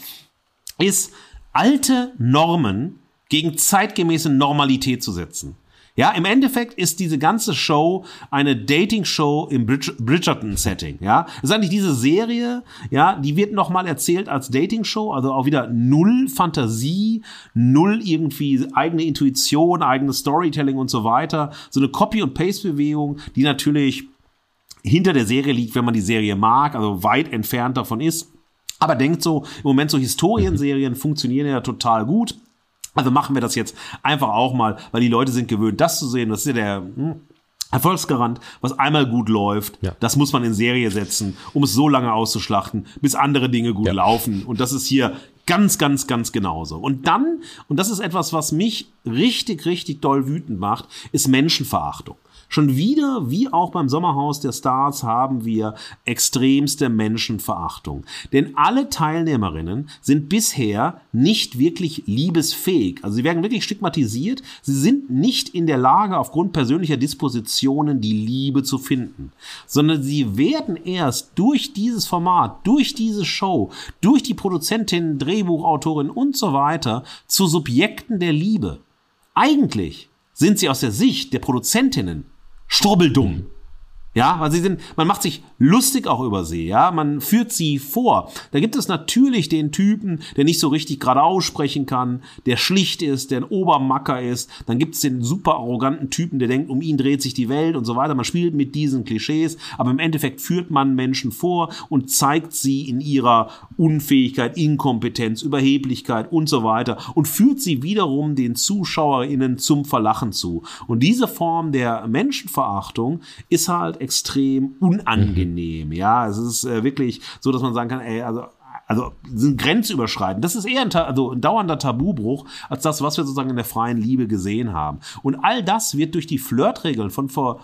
ist, alte Normen gegen zeitgemäße Normalität zu setzen. Ja, im Endeffekt ist diese ganze Show eine Dating-Show im Bridg Bridgerton-Setting. Ja, das ist eigentlich diese Serie, ja, die wird nochmal erzählt als Dating-Show, also auch wieder null Fantasie, null irgendwie eigene Intuition, eigenes Storytelling und so weiter. So eine Copy- und Paste-Bewegung, die natürlich hinter der Serie liegt, wenn man die Serie mag, also weit entfernt davon ist. Aber denkt so, im Moment so Historienserien funktionieren ja total gut. Also machen wir das jetzt einfach auch mal, weil die Leute sind gewöhnt, das zu sehen. Das ist ja der hm, Erfolgsgarant, was einmal gut läuft. Ja. Das muss man in Serie setzen, um es so lange auszuschlachten, bis andere Dinge gut ja. laufen. Und das ist hier ganz, ganz, ganz genauso. Und dann, und das ist etwas, was mich richtig, richtig doll wütend macht, ist Menschenverachtung. Schon wieder, wie auch beim Sommerhaus der Stars, haben wir extremste Menschenverachtung. Denn alle Teilnehmerinnen sind bisher nicht wirklich liebesfähig. Also sie werden wirklich stigmatisiert. Sie sind nicht in der Lage, aufgrund persönlicher Dispositionen die Liebe zu finden. Sondern sie werden erst durch dieses Format, durch diese Show, durch die Produzentin, Drehbuchautorin und so weiter zu Subjekten der Liebe. Eigentlich sind sie aus der Sicht der Produzentinnen strubbeldumm. Ja, weil sie sind, man macht sich lustig auch über sie, ja, man führt sie vor. Da gibt es natürlich den Typen, der nicht so richtig gerade aussprechen kann, der schlicht ist, der ein Obermacker ist. Dann gibt es den super arroganten Typen, der denkt, um ihn dreht sich die Welt und so weiter. Man spielt mit diesen Klischees, aber im Endeffekt führt man Menschen vor und zeigt sie in ihrer Unfähigkeit, Inkompetenz, Überheblichkeit und so weiter und führt sie wiederum den ZuschauerInnen zum Verlachen zu. Und diese Form der Menschenverachtung ist halt extrem unangenehm. Mhm. Ja, es ist äh, wirklich so, dass man sagen kann, ey, also also sind grenzüberschreitend. Das ist eher ein, also ein dauernder Tabubruch als das, was wir sozusagen in der freien Liebe gesehen haben. Und all das wird durch die Flirtregeln von vor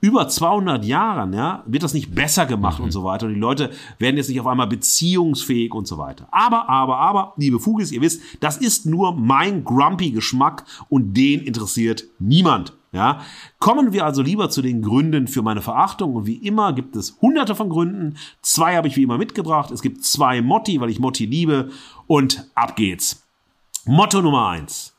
über 200 Jahren, ja, wird das nicht besser gemacht mhm. und so weiter. Und die Leute werden jetzt nicht auf einmal beziehungsfähig und so weiter. Aber, aber, aber, liebe Fugis, ihr wisst, das ist nur mein grumpy Geschmack und den interessiert niemand. Ja, kommen wir also lieber zu den Gründen für meine Verachtung und wie immer gibt es hunderte von Gründen. Zwei habe ich wie immer mitgebracht. Es gibt zwei Motti, weil ich Motti liebe und ab geht's. Motto Nummer eins.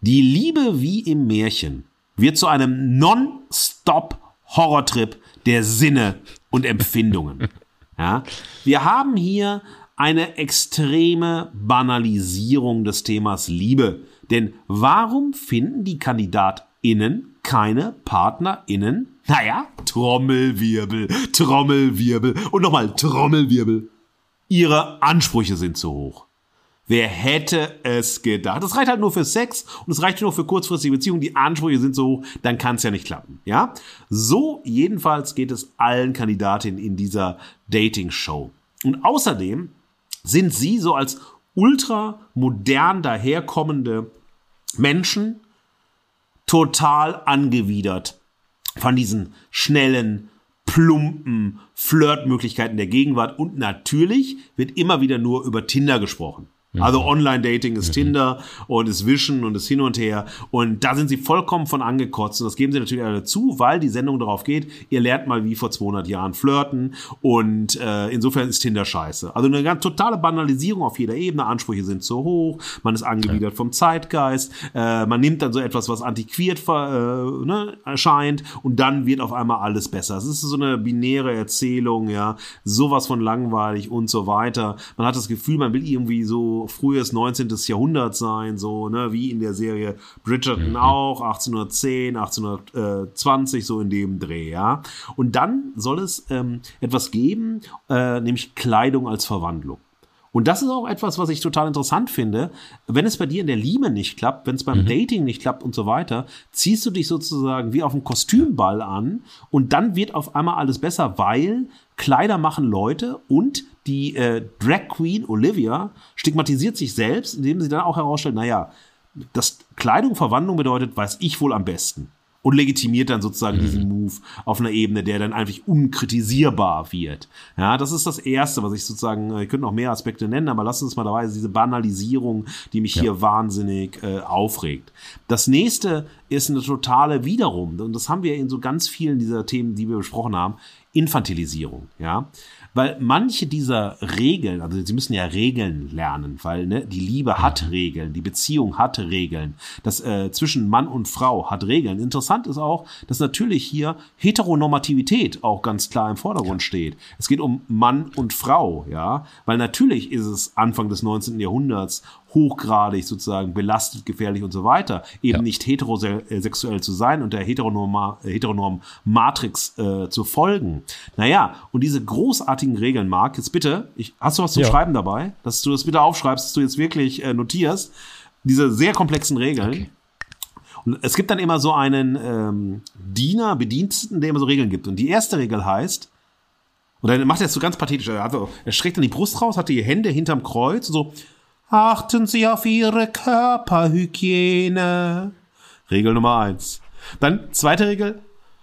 Die Liebe wie im Märchen wird zu einem non-stop Horrortrip der Sinne und Empfindungen. Ja, wir haben hier eine extreme Banalisierung des Themas Liebe. Denn warum finden die Kandidat innen keine PartnerInnen? Naja, Trommelwirbel, Trommelwirbel und nochmal Trommelwirbel. Ihre Ansprüche sind zu hoch. Wer hätte es gedacht? Das reicht halt nur für Sex und es reicht nur für kurzfristige Beziehungen. Die Ansprüche sind so hoch, dann kann es ja nicht klappen. Ja, so jedenfalls geht es allen Kandidatinnen in dieser Dating-Show. Und außerdem sind sie so als ultra modern daherkommende Menschen total angewidert von diesen schnellen, plumpen Flirtmöglichkeiten der Gegenwart und natürlich wird immer wieder nur über Tinder gesprochen. Also mhm. Online-Dating ist mhm. Tinder und ist Wischen und ist hin und her. Und da sind sie vollkommen von angekotzt. Und das geben sie natürlich alle zu, weil die Sendung darauf geht, ihr lernt mal wie vor 200 Jahren flirten. Und äh, insofern ist Tinder scheiße. Also eine ganz totale Banalisierung auf jeder Ebene. Ansprüche sind zu hoch. Man ist angewidert vom Zeitgeist. Äh, man nimmt dann so etwas, was antiquiert äh, ne, erscheint. Und dann wird auf einmal alles besser. Es ist so eine binäre Erzählung, ja. Sowas von langweilig und so weiter. Man hat das Gefühl, man will irgendwie so so frühes 19. Jahrhundert sein, so, ne, wie in der Serie Bridgerton mhm. auch, 1810, 1820, so in dem Dreh, ja. Und dann soll es ähm, etwas geben, äh, nämlich Kleidung als Verwandlung. Und das ist auch etwas, was ich total interessant finde. Wenn es bei dir in der Liebe nicht klappt, wenn es beim mhm. Dating nicht klappt und so weiter, ziehst du dich sozusagen wie auf einen Kostümball an und dann wird auf einmal alles besser, weil Kleider machen Leute und die äh, Drag Queen Olivia stigmatisiert sich selbst, indem sie dann auch herausstellt, naja, dass Kleidung Verwandlung bedeutet, weiß ich wohl am besten und legitimiert dann sozusagen mhm. diesen Move auf einer Ebene, der dann einfach unkritisierbar wird. Ja, das ist das Erste, was ich sozusagen, äh, ich könnte noch mehr Aspekte nennen, aber lass uns mal dabei, diese Banalisierung, die mich ja. hier wahnsinnig äh, aufregt. Das nächste ist eine totale wiederum, und das haben wir in so ganz vielen dieser Themen, die wir besprochen haben, Infantilisierung, ja. Weil manche dieser Regeln, also sie müssen ja Regeln lernen, weil ne, die Liebe hat Regeln, die Beziehung hat Regeln, das äh, zwischen Mann und Frau hat Regeln. Interessant ist auch, dass natürlich hier Heteronormativität auch ganz klar im Vordergrund steht. Es geht um Mann und Frau, ja, weil natürlich ist es Anfang des 19. Jahrhunderts hochgradig sozusagen belastet, gefährlich und so weiter, eben ja. nicht heterosexuell zu sein und der Heteronorm, Heteronorm Matrix äh, zu folgen. Naja, und diese großartigen Regeln, Marc, jetzt bitte, ich, hast du was zum ja. Schreiben dabei? Dass du das bitte aufschreibst, dass du jetzt wirklich äh, notierst, diese sehr komplexen Regeln. Okay. Und es gibt dann immer so einen ähm, Diener, Bediensteten, der immer so Regeln gibt. Und die erste Regel heißt, und dann macht er es so ganz pathetisch, also er streckt dann die Brust raus, hat die Hände hinterm Kreuz und so, Achten Sie auf Ihre Körperhygiene. Regel Nummer eins. Dann zweite Regel.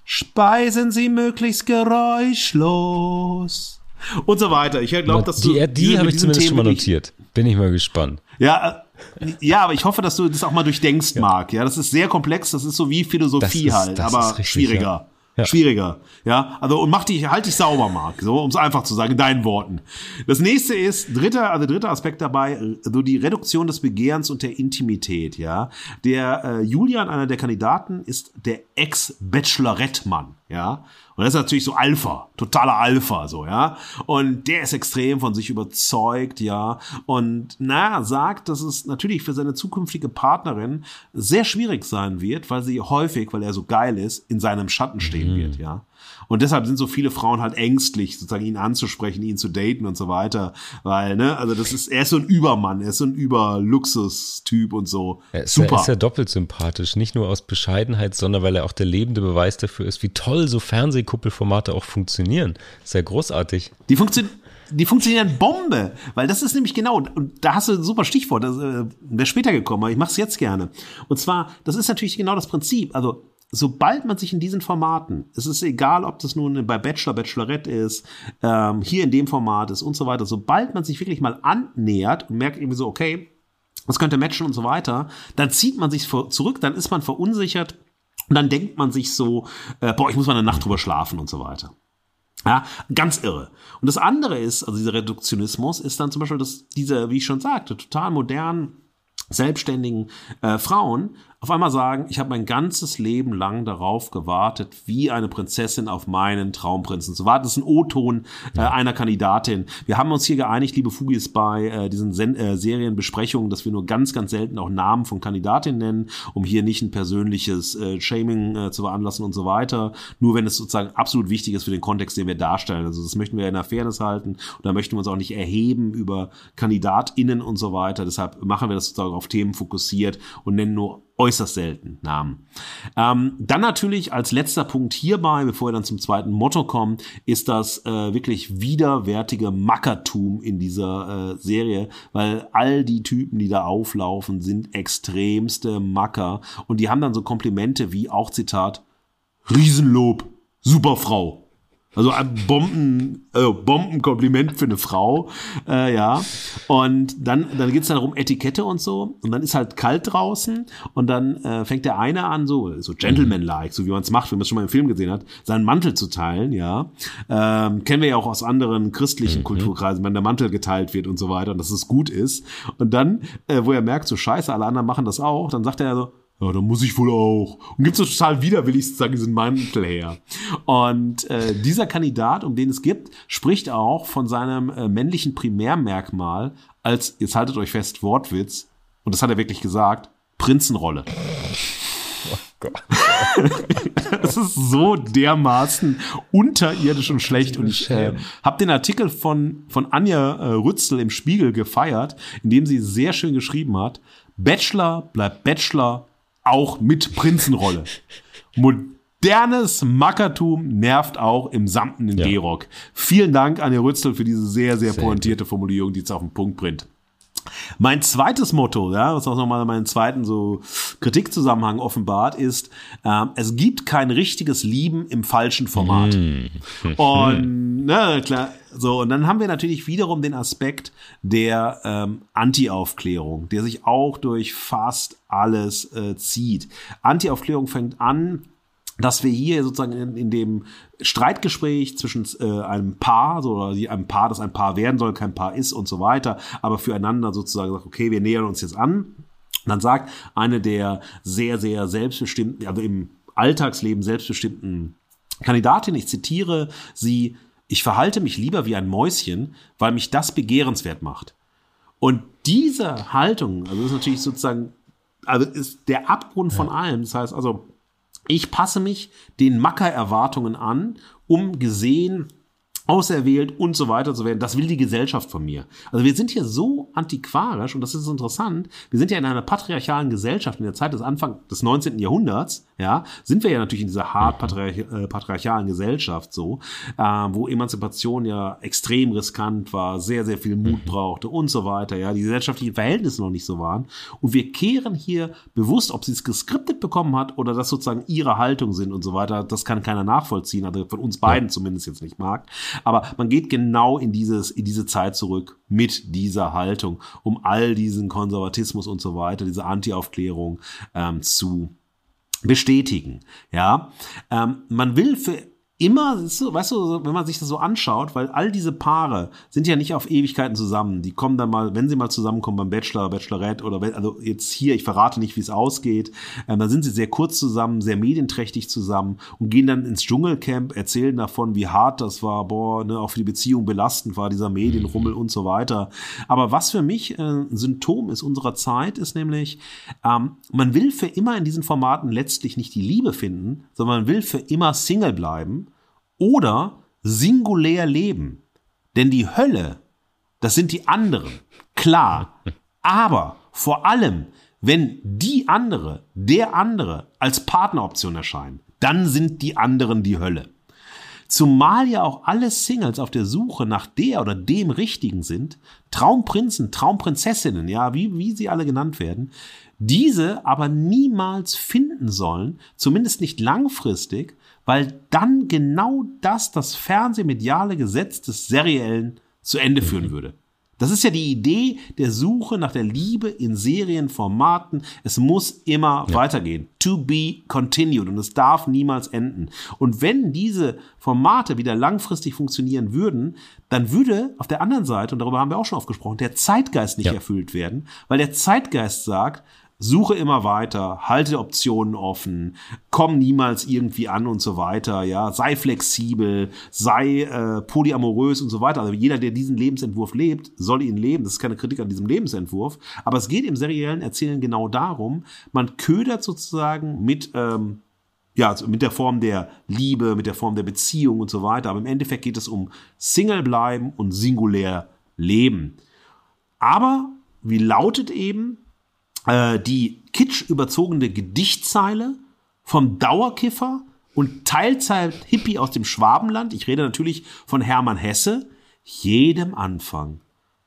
Speisen Sie möglichst geräuschlos. Und so weiter. Ich glaube, dass du. Die, die habe ich zumindest Themen schon mal notiert. Bin ich mal gespannt. Ja, äh, ja, aber ich hoffe, dass du das auch mal durchdenkst, ja. Marc. Ja, das ist sehr komplex. Das ist so wie Philosophie ist, halt, aber richtig, schwieriger. Ja. Ja. Schwieriger. Ja, also und mach dich, halt dich sauber, Marc, so, um es einfach zu sagen, in deinen Worten. Das nächste ist, dritter, also dritter Aspekt dabei, so die Reduktion des Begehrens und der Intimität, ja. Der äh, Julian, einer der Kandidaten, ist der Ex-Bachelorette-Mann, ja. Und das ist natürlich so Alpha, totaler Alpha, so, ja. Und der ist extrem von sich überzeugt, ja. Und na, sagt, dass es natürlich für seine zukünftige Partnerin sehr schwierig sein wird, weil sie häufig, weil er so geil ist, in seinem Schatten stehen mhm. wird, ja. Und deshalb sind so viele Frauen halt ängstlich, sozusagen ihn anzusprechen, ihn zu daten und so weiter. Weil, ne, also das ist, er ist so ein Übermann, er ist so ein Überluxus-Typ und so. Er ist, Super. Er ist ja doppelt sympathisch, nicht nur aus Bescheidenheit, sondern weil er auch der lebende Beweis dafür ist, wie toll so Fernsehkuppelformate auch funktionieren. Ist großartig. Die funktionieren die funktionieren Bombe, weil das ist nämlich genau, und da hast du ein super Stichwort, das äh, wäre später gekommen, aber ich mache es jetzt gerne. Und zwar, das ist natürlich genau das Prinzip. Also sobald man sich in diesen Formaten, es ist egal, ob das nun bei Bachelor, Bachelorette ist, ähm, hier in dem Format ist und so weiter, sobald man sich wirklich mal annähert und merkt irgendwie so, okay, das könnte matchen und so weiter, dann zieht man sich zurück, dann ist man verunsichert und dann denkt man sich so, äh, boah, ich muss mal eine Nacht drüber schlafen und so weiter. Ja, ganz irre. Und das andere ist, also dieser Reduktionismus ist dann zum Beispiel, dass diese, wie ich schon sagte, total modernen, selbstständigen äh, Frauen auf einmal sagen, ich habe mein ganzes Leben lang darauf gewartet, wie eine Prinzessin auf meinen Traumprinzen zu warten. Das ist ein O-Ton äh, einer Kandidatin. Wir haben uns hier geeinigt, liebe Fugis, bei äh, diesen Sen äh, Serienbesprechungen, dass wir nur ganz, ganz selten auch Namen von Kandidatinnen nennen, um hier nicht ein persönliches äh, Shaming äh, zu veranlassen und so weiter. Nur wenn es sozusagen absolut wichtig ist für den Kontext, den wir darstellen. Also das möchten wir in der Fairness halten und da möchten wir uns auch nicht erheben über KandidatInnen und so weiter. Deshalb machen wir das sozusagen auf Themen fokussiert und nennen nur äußerst selten Namen. Ähm, dann natürlich als letzter Punkt hierbei, bevor wir dann zum zweiten Motto kommen, ist das äh, wirklich widerwärtige Mackertum in dieser äh, Serie, weil all die Typen, die da auflaufen, sind extremste Macker und die haben dann so Komplimente wie auch Zitat Riesenlob, super Frau. Also ein Bomben, äh, Bombenkompliment für eine Frau, äh, ja. Und dann, dann geht's dann darum, Etikette und so. Und dann ist halt kalt draußen und dann äh, fängt der eine an, so, so Gentleman-like, so wie man es macht, wenn man es schon mal im Film gesehen hat, seinen Mantel zu teilen, ja. Ähm, kennen wir ja auch aus anderen christlichen mhm. Kulturkreisen, wenn der Mantel geteilt wird und so weiter und dass es gut ist. Und dann, äh, wo er merkt, so scheiße, alle anderen machen das auch, dann sagt er so, Ja, da muss ich wohl auch. Und gibt so total widerwillig sozusagen diesen Mantel her. Und äh, dieser Kandidat, um den es gibt, spricht auch von seinem äh, männlichen Primärmerkmal als, jetzt haltet euch fest, Wortwitz, und das hat er wirklich gesagt, Prinzenrolle. Oh Gott. das ist so dermaßen unterirdisch und schlecht. Und ich äh, habe den Artikel von, von Anja äh, Rützel im Spiegel gefeiert, in dem sie sehr schön geschrieben hat, Bachelor bleibt Bachelor auch mit Prinzenrolle. Modernes Mackertum nervt auch im samtenen ja. Gehrock. Vielen Dank, Anja Rützel, für diese sehr, sehr, sehr pointierte gut. Formulierung, die jetzt auf den Punkt bringt. Mein zweites Motto, ja, was auch nochmal meinen zweiten so Kritikzusammenhang offenbart, ist, äh, es gibt kein richtiges Lieben im falschen Format. Mm. Und, na klar, so, und dann haben wir natürlich wiederum den Aspekt der ähm, Anti-Aufklärung, der sich auch durch fast alles äh, zieht. Anti-Aufklärung fängt an dass wir hier sozusagen in, in dem Streitgespräch zwischen äh, einem Paar, so, oder einem Paar, das ein Paar werden soll, kein Paar ist und so weiter, aber füreinander sozusagen sagt, okay, wir nähern uns jetzt an. dann sagt eine der sehr, sehr selbstbestimmten, also im Alltagsleben selbstbestimmten Kandidatin, ich zitiere sie, ich verhalte mich lieber wie ein Mäuschen, weil mich das begehrenswert macht. Und diese Haltung, also ist natürlich sozusagen, also ist der Abgrund von allem. Das heißt also, ich passe mich den Macker-Erwartungen an, um gesehen, auserwählt und so weiter zu werden. Das will die Gesellschaft von mir. Also wir sind hier so antiquarisch und das ist interessant. Wir sind ja in einer patriarchalen Gesellschaft in der Zeit des Anfang des 19. Jahrhunderts. Ja, sind wir ja natürlich in dieser hart patriarch äh, patriarchalen Gesellschaft so, äh, wo Emanzipation ja extrem riskant war, sehr sehr viel Mut mhm. brauchte und so weiter. Ja, die gesellschaftlichen Verhältnisse noch nicht so waren. Und wir kehren hier bewusst, ob sie es geskriptet bekommen hat oder das sozusagen ihre Haltung sind und so weiter. Das kann keiner nachvollziehen. Also von uns beiden zumindest jetzt nicht mag. Aber man geht genau in dieses, in diese Zeit zurück mit dieser Haltung, um all diesen Konservatismus und so weiter, diese Anti-Aufklärung ähm, zu bestätigen. Ja, ähm, man will für immer, so, weißt du, wenn man sich das so anschaut, weil all diese Paare sind ja nicht auf Ewigkeiten zusammen. Die kommen dann mal, wenn sie mal zusammenkommen beim Bachelor, Bachelorette oder also jetzt hier, ich verrate nicht, wie es ausgeht, ähm, dann sind sie sehr kurz zusammen, sehr medienträchtig zusammen und gehen dann ins Dschungelcamp, erzählen davon, wie hart das war, boah, ne, auch für die Beziehung belastend war, dieser Medienrummel und so weiter. Aber was für mich äh, ein Symptom ist unserer Zeit, ist nämlich, ähm, man will für immer in diesen Formaten letztlich nicht die Liebe finden, sondern man will für immer Single bleiben oder singulär leben. Denn die Hölle, das sind die anderen, klar. Aber vor allem, wenn die andere, der andere als Partneroption erscheinen, dann sind die anderen die Hölle. Zumal ja auch alle Singles auf der Suche nach der oder dem Richtigen sind, Traumprinzen, Traumprinzessinnen, ja, wie, wie sie alle genannt werden, diese aber niemals finden sollen, zumindest nicht langfristig, weil dann genau das das fernsehmediale Gesetz des Seriellen zu Ende führen mhm. würde. Das ist ja die Idee der Suche nach der Liebe in Serienformaten. Es muss immer ja. weitergehen. To be continued. Und es darf niemals enden. Und wenn diese Formate wieder langfristig funktionieren würden, dann würde auf der anderen Seite, und darüber haben wir auch schon oft gesprochen, der Zeitgeist nicht ja. erfüllt werden, weil der Zeitgeist sagt, suche immer weiter, halte Optionen offen, komm niemals irgendwie an und so weiter, ja, sei flexibel, sei äh, polyamorös und so weiter. Also jeder, der diesen Lebensentwurf lebt, soll ihn leben. Das ist keine Kritik an diesem Lebensentwurf, aber es geht im seriellen Erzählen genau darum, man ködert sozusagen mit ähm, ja, also mit der Form der Liebe, mit der Form der Beziehung und so weiter. Aber im Endeffekt geht es um Single bleiben und singulär leben. Aber wie lautet eben äh, die kitsch überzogene Gedichtzeile vom Dauerkiffer und Teilzeit-Hippie aus dem Schwabenland, ich rede natürlich von Hermann Hesse, jedem Anfang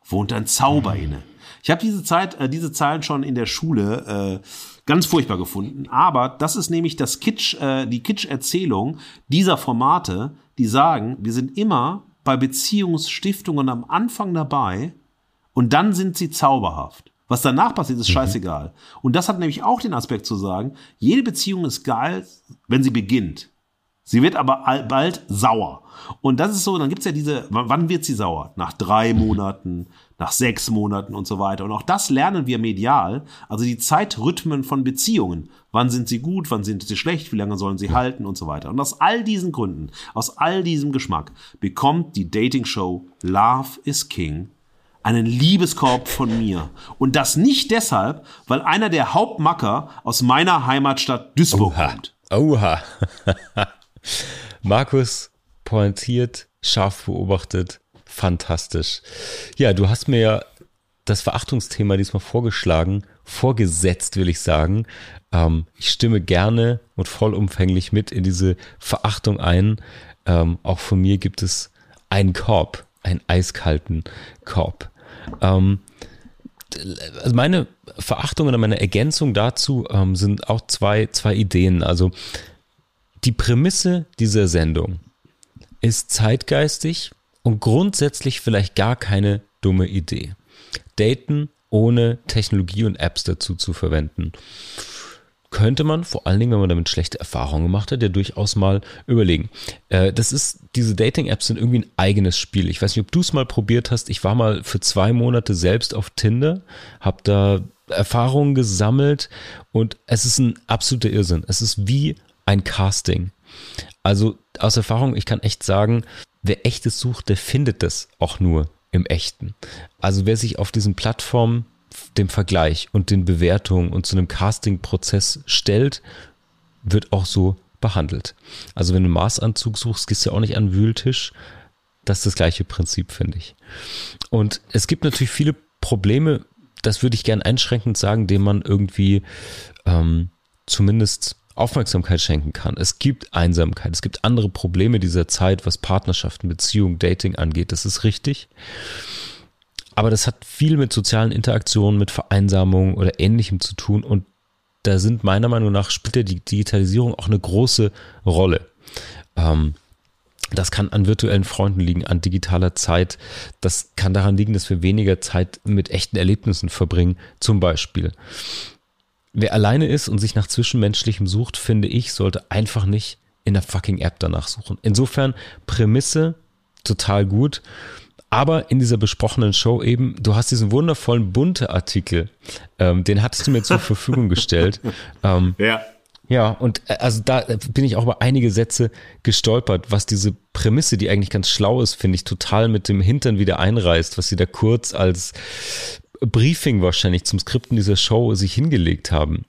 wohnt ein Zauber inne. Ich habe diese Zeit, äh, diese Zeilen schon in der Schule äh, ganz furchtbar gefunden. Aber das ist nämlich das Kitsch, äh, die Kitsch-Erzählung dieser Formate, die sagen, wir sind immer bei Beziehungsstiftungen am Anfang dabei und dann sind sie zauberhaft. Was danach passiert, ist mhm. scheißegal. Und das hat nämlich auch den Aspekt zu sagen, jede Beziehung ist geil, wenn sie beginnt. Sie wird aber bald sauer. Und das ist so, dann gibt's ja diese, wann wird sie sauer? Nach drei Monaten, nach sechs Monaten und so weiter. Und auch das lernen wir medial, also die Zeitrhythmen von Beziehungen. Wann sind sie gut, wann sind sie schlecht, wie lange sollen sie halten und so weiter. Und aus all diesen Gründen, aus all diesem Geschmack, bekommt die Dating-Show Love is King einen Liebeskorb von mir. Und das nicht deshalb, weil einer der Hauptmacker aus meiner Heimatstadt Duisburg Oha. kommt. Oha. Markus pointiert, scharf beobachtet, fantastisch. Ja, du hast mir ja das Verachtungsthema diesmal vorgeschlagen, vorgesetzt, will ich sagen. Ähm, ich stimme gerne und vollumfänglich mit in diese Verachtung ein. Ähm, auch von mir gibt es einen Korb, einen eiskalten Korb. Ähm, also meine Verachtung oder meine Ergänzung dazu ähm, sind auch zwei, zwei Ideen. Also die Prämisse dieser Sendung ist zeitgeistig und grundsätzlich vielleicht gar keine dumme Idee. Daten ohne Technologie und Apps dazu zu verwenden könnte man, vor allen Dingen, wenn man damit schlechte Erfahrungen gemacht hat, ja durchaus mal überlegen. Äh, das ist, diese Dating-Apps sind irgendwie ein eigenes Spiel. Ich weiß nicht, ob du es mal probiert hast. Ich war mal für zwei Monate selbst auf Tinder, habe da Erfahrungen gesammelt und es ist ein absoluter Irrsinn. Es ist wie ein Casting. Also aus Erfahrung, ich kann echt sagen, wer echtes sucht, der findet das auch nur im echten. Also wer sich auf diesen Plattformen dem Vergleich und den Bewertungen und zu einem Casting-Prozess stellt, wird auch so behandelt. Also wenn du einen Maßanzug suchst, gehst du ja auch nicht an den Wühltisch. Das ist das gleiche Prinzip, finde ich. Und es gibt natürlich viele Probleme, das würde ich gern einschränkend sagen, denen man irgendwie ähm, zumindest Aufmerksamkeit schenken kann. Es gibt Einsamkeit, es gibt andere Probleme dieser Zeit, was Partnerschaften, Beziehungen, Dating angeht. Das ist richtig. Aber das hat viel mit sozialen Interaktionen, mit Vereinsamung oder ähnlichem zu tun. Und da sind meiner Meinung nach spielt die Digitalisierung auch eine große Rolle. Ähm, das kann an virtuellen Freunden liegen, an digitaler Zeit. Das kann daran liegen, dass wir weniger Zeit mit echten Erlebnissen verbringen, zum Beispiel. Wer alleine ist und sich nach Zwischenmenschlichem sucht, finde ich, sollte einfach nicht in der fucking App danach suchen. Insofern Prämisse total gut. Aber in dieser besprochenen Show eben, du hast diesen wundervollen bunte Artikel, ähm, den hattest du mir zur Verfügung gestellt. Ähm, ja. Ja, und äh, also da bin ich auch über einige Sätze gestolpert, was diese Prämisse, die eigentlich ganz schlau ist, finde ich, total mit dem Hintern wieder einreißt, was sie da kurz als Briefing wahrscheinlich zum Skripten dieser Show sich hingelegt haben.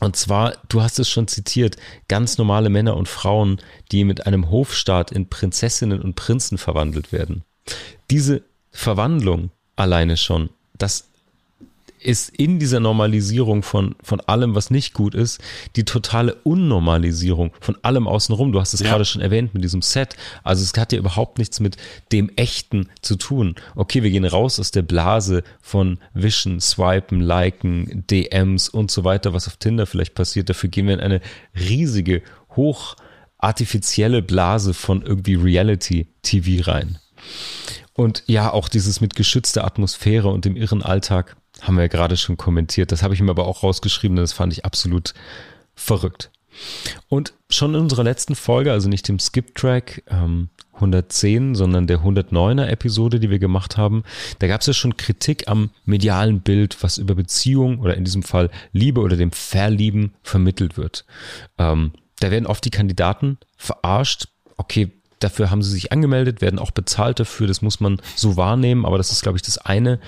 Und zwar, du hast es schon zitiert, ganz normale Männer und Frauen, die mit einem Hofstaat in Prinzessinnen und Prinzen verwandelt werden diese Verwandlung alleine schon, das ist in dieser Normalisierung von, von allem, was nicht gut ist, die totale Unnormalisierung von allem außenrum. Du hast es ja. gerade schon erwähnt mit diesem Set. Also es hat ja überhaupt nichts mit dem Echten zu tun. Okay, wir gehen raus aus der Blase von Wischen, Swipen, Liken, DMs und so weiter, was auf Tinder vielleicht passiert. Dafür gehen wir in eine riesige, hoch artifizielle Blase von irgendwie Reality-TV rein. Und ja, auch dieses mit geschützter Atmosphäre und dem irren Alltag haben wir ja gerade schon kommentiert. Das habe ich mir aber auch rausgeschrieben, das fand ich absolut verrückt. Und schon in unserer letzten Folge, also nicht dem Skip-Track ähm, 110, sondern der 109er Episode, die wir gemacht haben, da gab es ja schon Kritik am medialen Bild, was über Beziehung oder in diesem Fall Liebe oder dem Verlieben vermittelt wird. Ähm, da werden oft die Kandidaten verarscht. Okay, Dafür haben sie sich angemeldet, werden auch bezahlt dafür. Das muss man so wahrnehmen. Aber das ist, glaube ich, das eine.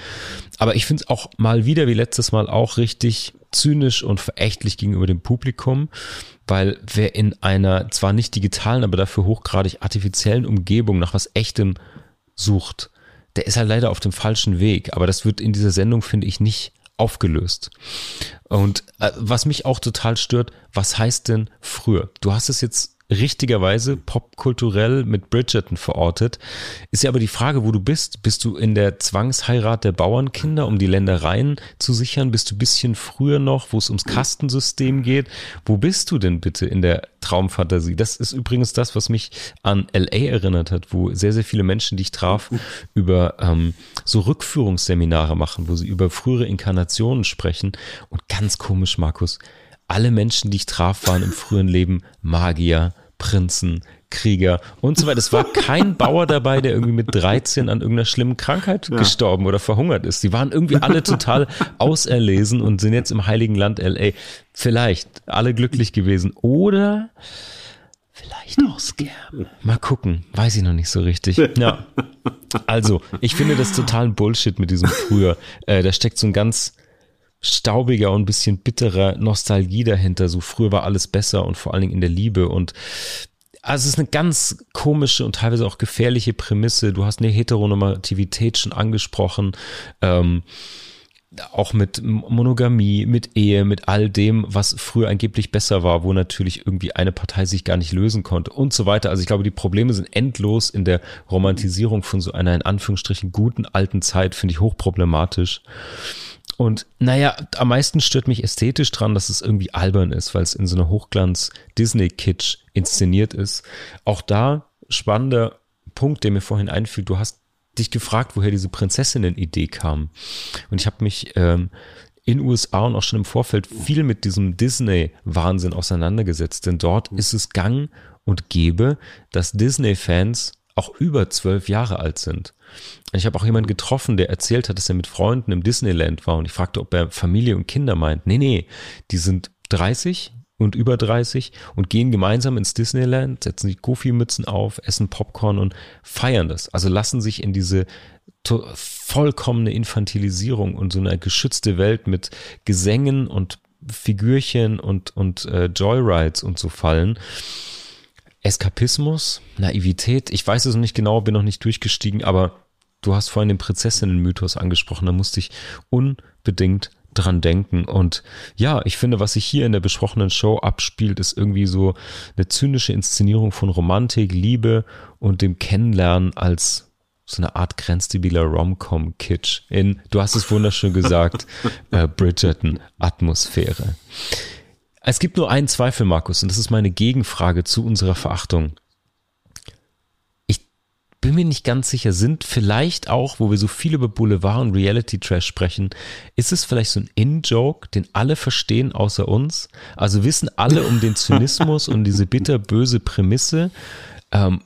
Aber ich finde es auch mal wieder, wie letztes Mal, auch richtig zynisch und verächtlich gegenüber dem Publikum. Weil wer in einer zwar nicht digitalen, aber dafür hochgradig artifiziellen Umgebung nach was Echtem sucht, der ist halt leider auf dem falschen Weg. Aber das wird in dieser Sendung, finde ich, nicht aufgelöst. Und äh, was mich auch total stört, was heißt denn früher? Du hast es jetzt richtigerweise popkulturell mit Bridgerton verortet. Ist ja aber die Frage, wo du bist. Bist du in der Zwangsheirat der Bauernkinder, um die Ländereien zu sichern? Bist du ein bisschen früher noch, wo es ums Kastensystem geht? Wo bist du denn bitte in der Traumfantasie? Das ist übrigens das, was mich an LA erinnert hat, wo sehr, sehr viele Menschen, die ich traf, über ähm, so Rückführungsseminare machen, wo sie über frühere Inkarnationen sprechen. Und ganz komisch, Markus, alle Menschen, die ich traf, waren im früheren Leben Magier, Prinzen, Krieger und so weiter. Es war kein Bauer dabei, der irgendwie mit 13 an irgendeiner schlimmen Krankheit ja. gestorben oder verhungert ist. Die waren irgendwie alle total auserlesen und sind jetzt im heiligen Land LA. Vielleicht alle glücklich gewesen oder vielleicht auch Scam. Mal gucken. Weiß ich noch nicht so richtig. Ja. Also, ich finde das total Bullshit mit diesem früher. Äh, da steckt so ein ganz staubiger und ein bisschen bitterer Nostalgie dahinter. So früher war alles besser und vor allen Dingen in der Liebe und also es ist eine ganz komische und teilweise auch gefährliche Prämisse. Du hast eine Heteronormativität schon angesprochen. Ähm, auch mit Monogamie, mit Ehe, mit all dem, was früher angeblich besser war, wo natürlich irgendwie eine Partei sich gar nicht lösen konnte und so weiter. Also ich glaube, die Probleme sind endlos in der Romantisierung von so einer in Anführungsstrichen guten alten Zeit, finde ich hochproblematisch. Und naja, am meisten stört mich ästhetisch dran, dass es irgendwie albern ist, weil es in so einer Hochglanz-Disney-Kitsch inszeniert ist. Auch da spannender Punkt, der mir vorhin einfiel. Du hast dich gefragt, woher diese Prinzessinnen-Idee kam. Und ich habe mich ähm, in USA und auch schon im Vorfeld viel mit diesem Disney-Wahnsinn auseinandergesetzt. Denn dort ist es gang und gäbe, dass Disney-Fans auch über zwölf Jahre alt sind. Ich habe auch jemanden getroffen, der erzählt hat, dass er mit Freunden im Disneyland war und ich fragte, ob er Familie und Kinder meint. Nee, nee, die sind 30 und über 30 und gehen gemeinsam ins Disneyland, setzen sich Goofy-Mützen auf, essen Popcorn und feiern das. Also lassen sich in diese vollkommene Infantilisierung und so eine geschützte Welt mit Gesängen und Figürchen und, und äh, Joyrides und so fallen. Eskapismus, Naivität, ich weiß es noch nicht genau, bin noch nicht durchgestiegen, aber du hast vorhin den Prinzessinnen-Mythos angesprochen, da musste ich unbedingt dran denken. Und ja, ich finde, was sich hier in der besprochenen Show abspielt, ist irgendwie so eine zynische Inszenierung von Romantik, Liebe und dem Kennenlernen als so eine Art grenzdebiler Rom-Com-Kitsch in, du hast es wunderschön gesagt, äh, Bridgerton-Atmosphäre. Es gibt nur einen Zweifel, Markus, und das ist meine Gegenfrage zu unserer Verachtung. Ich bin mir nicht ganz sicher, sind vielleicht auch, wo wir so viel über Boulevard und Reality Trash sprechen, ist es vielleicht so ein In-Joke, den alle verstehen außer uns? Also wissen alle um den Zynismus und diese bitterböse Prämisse? Ähm,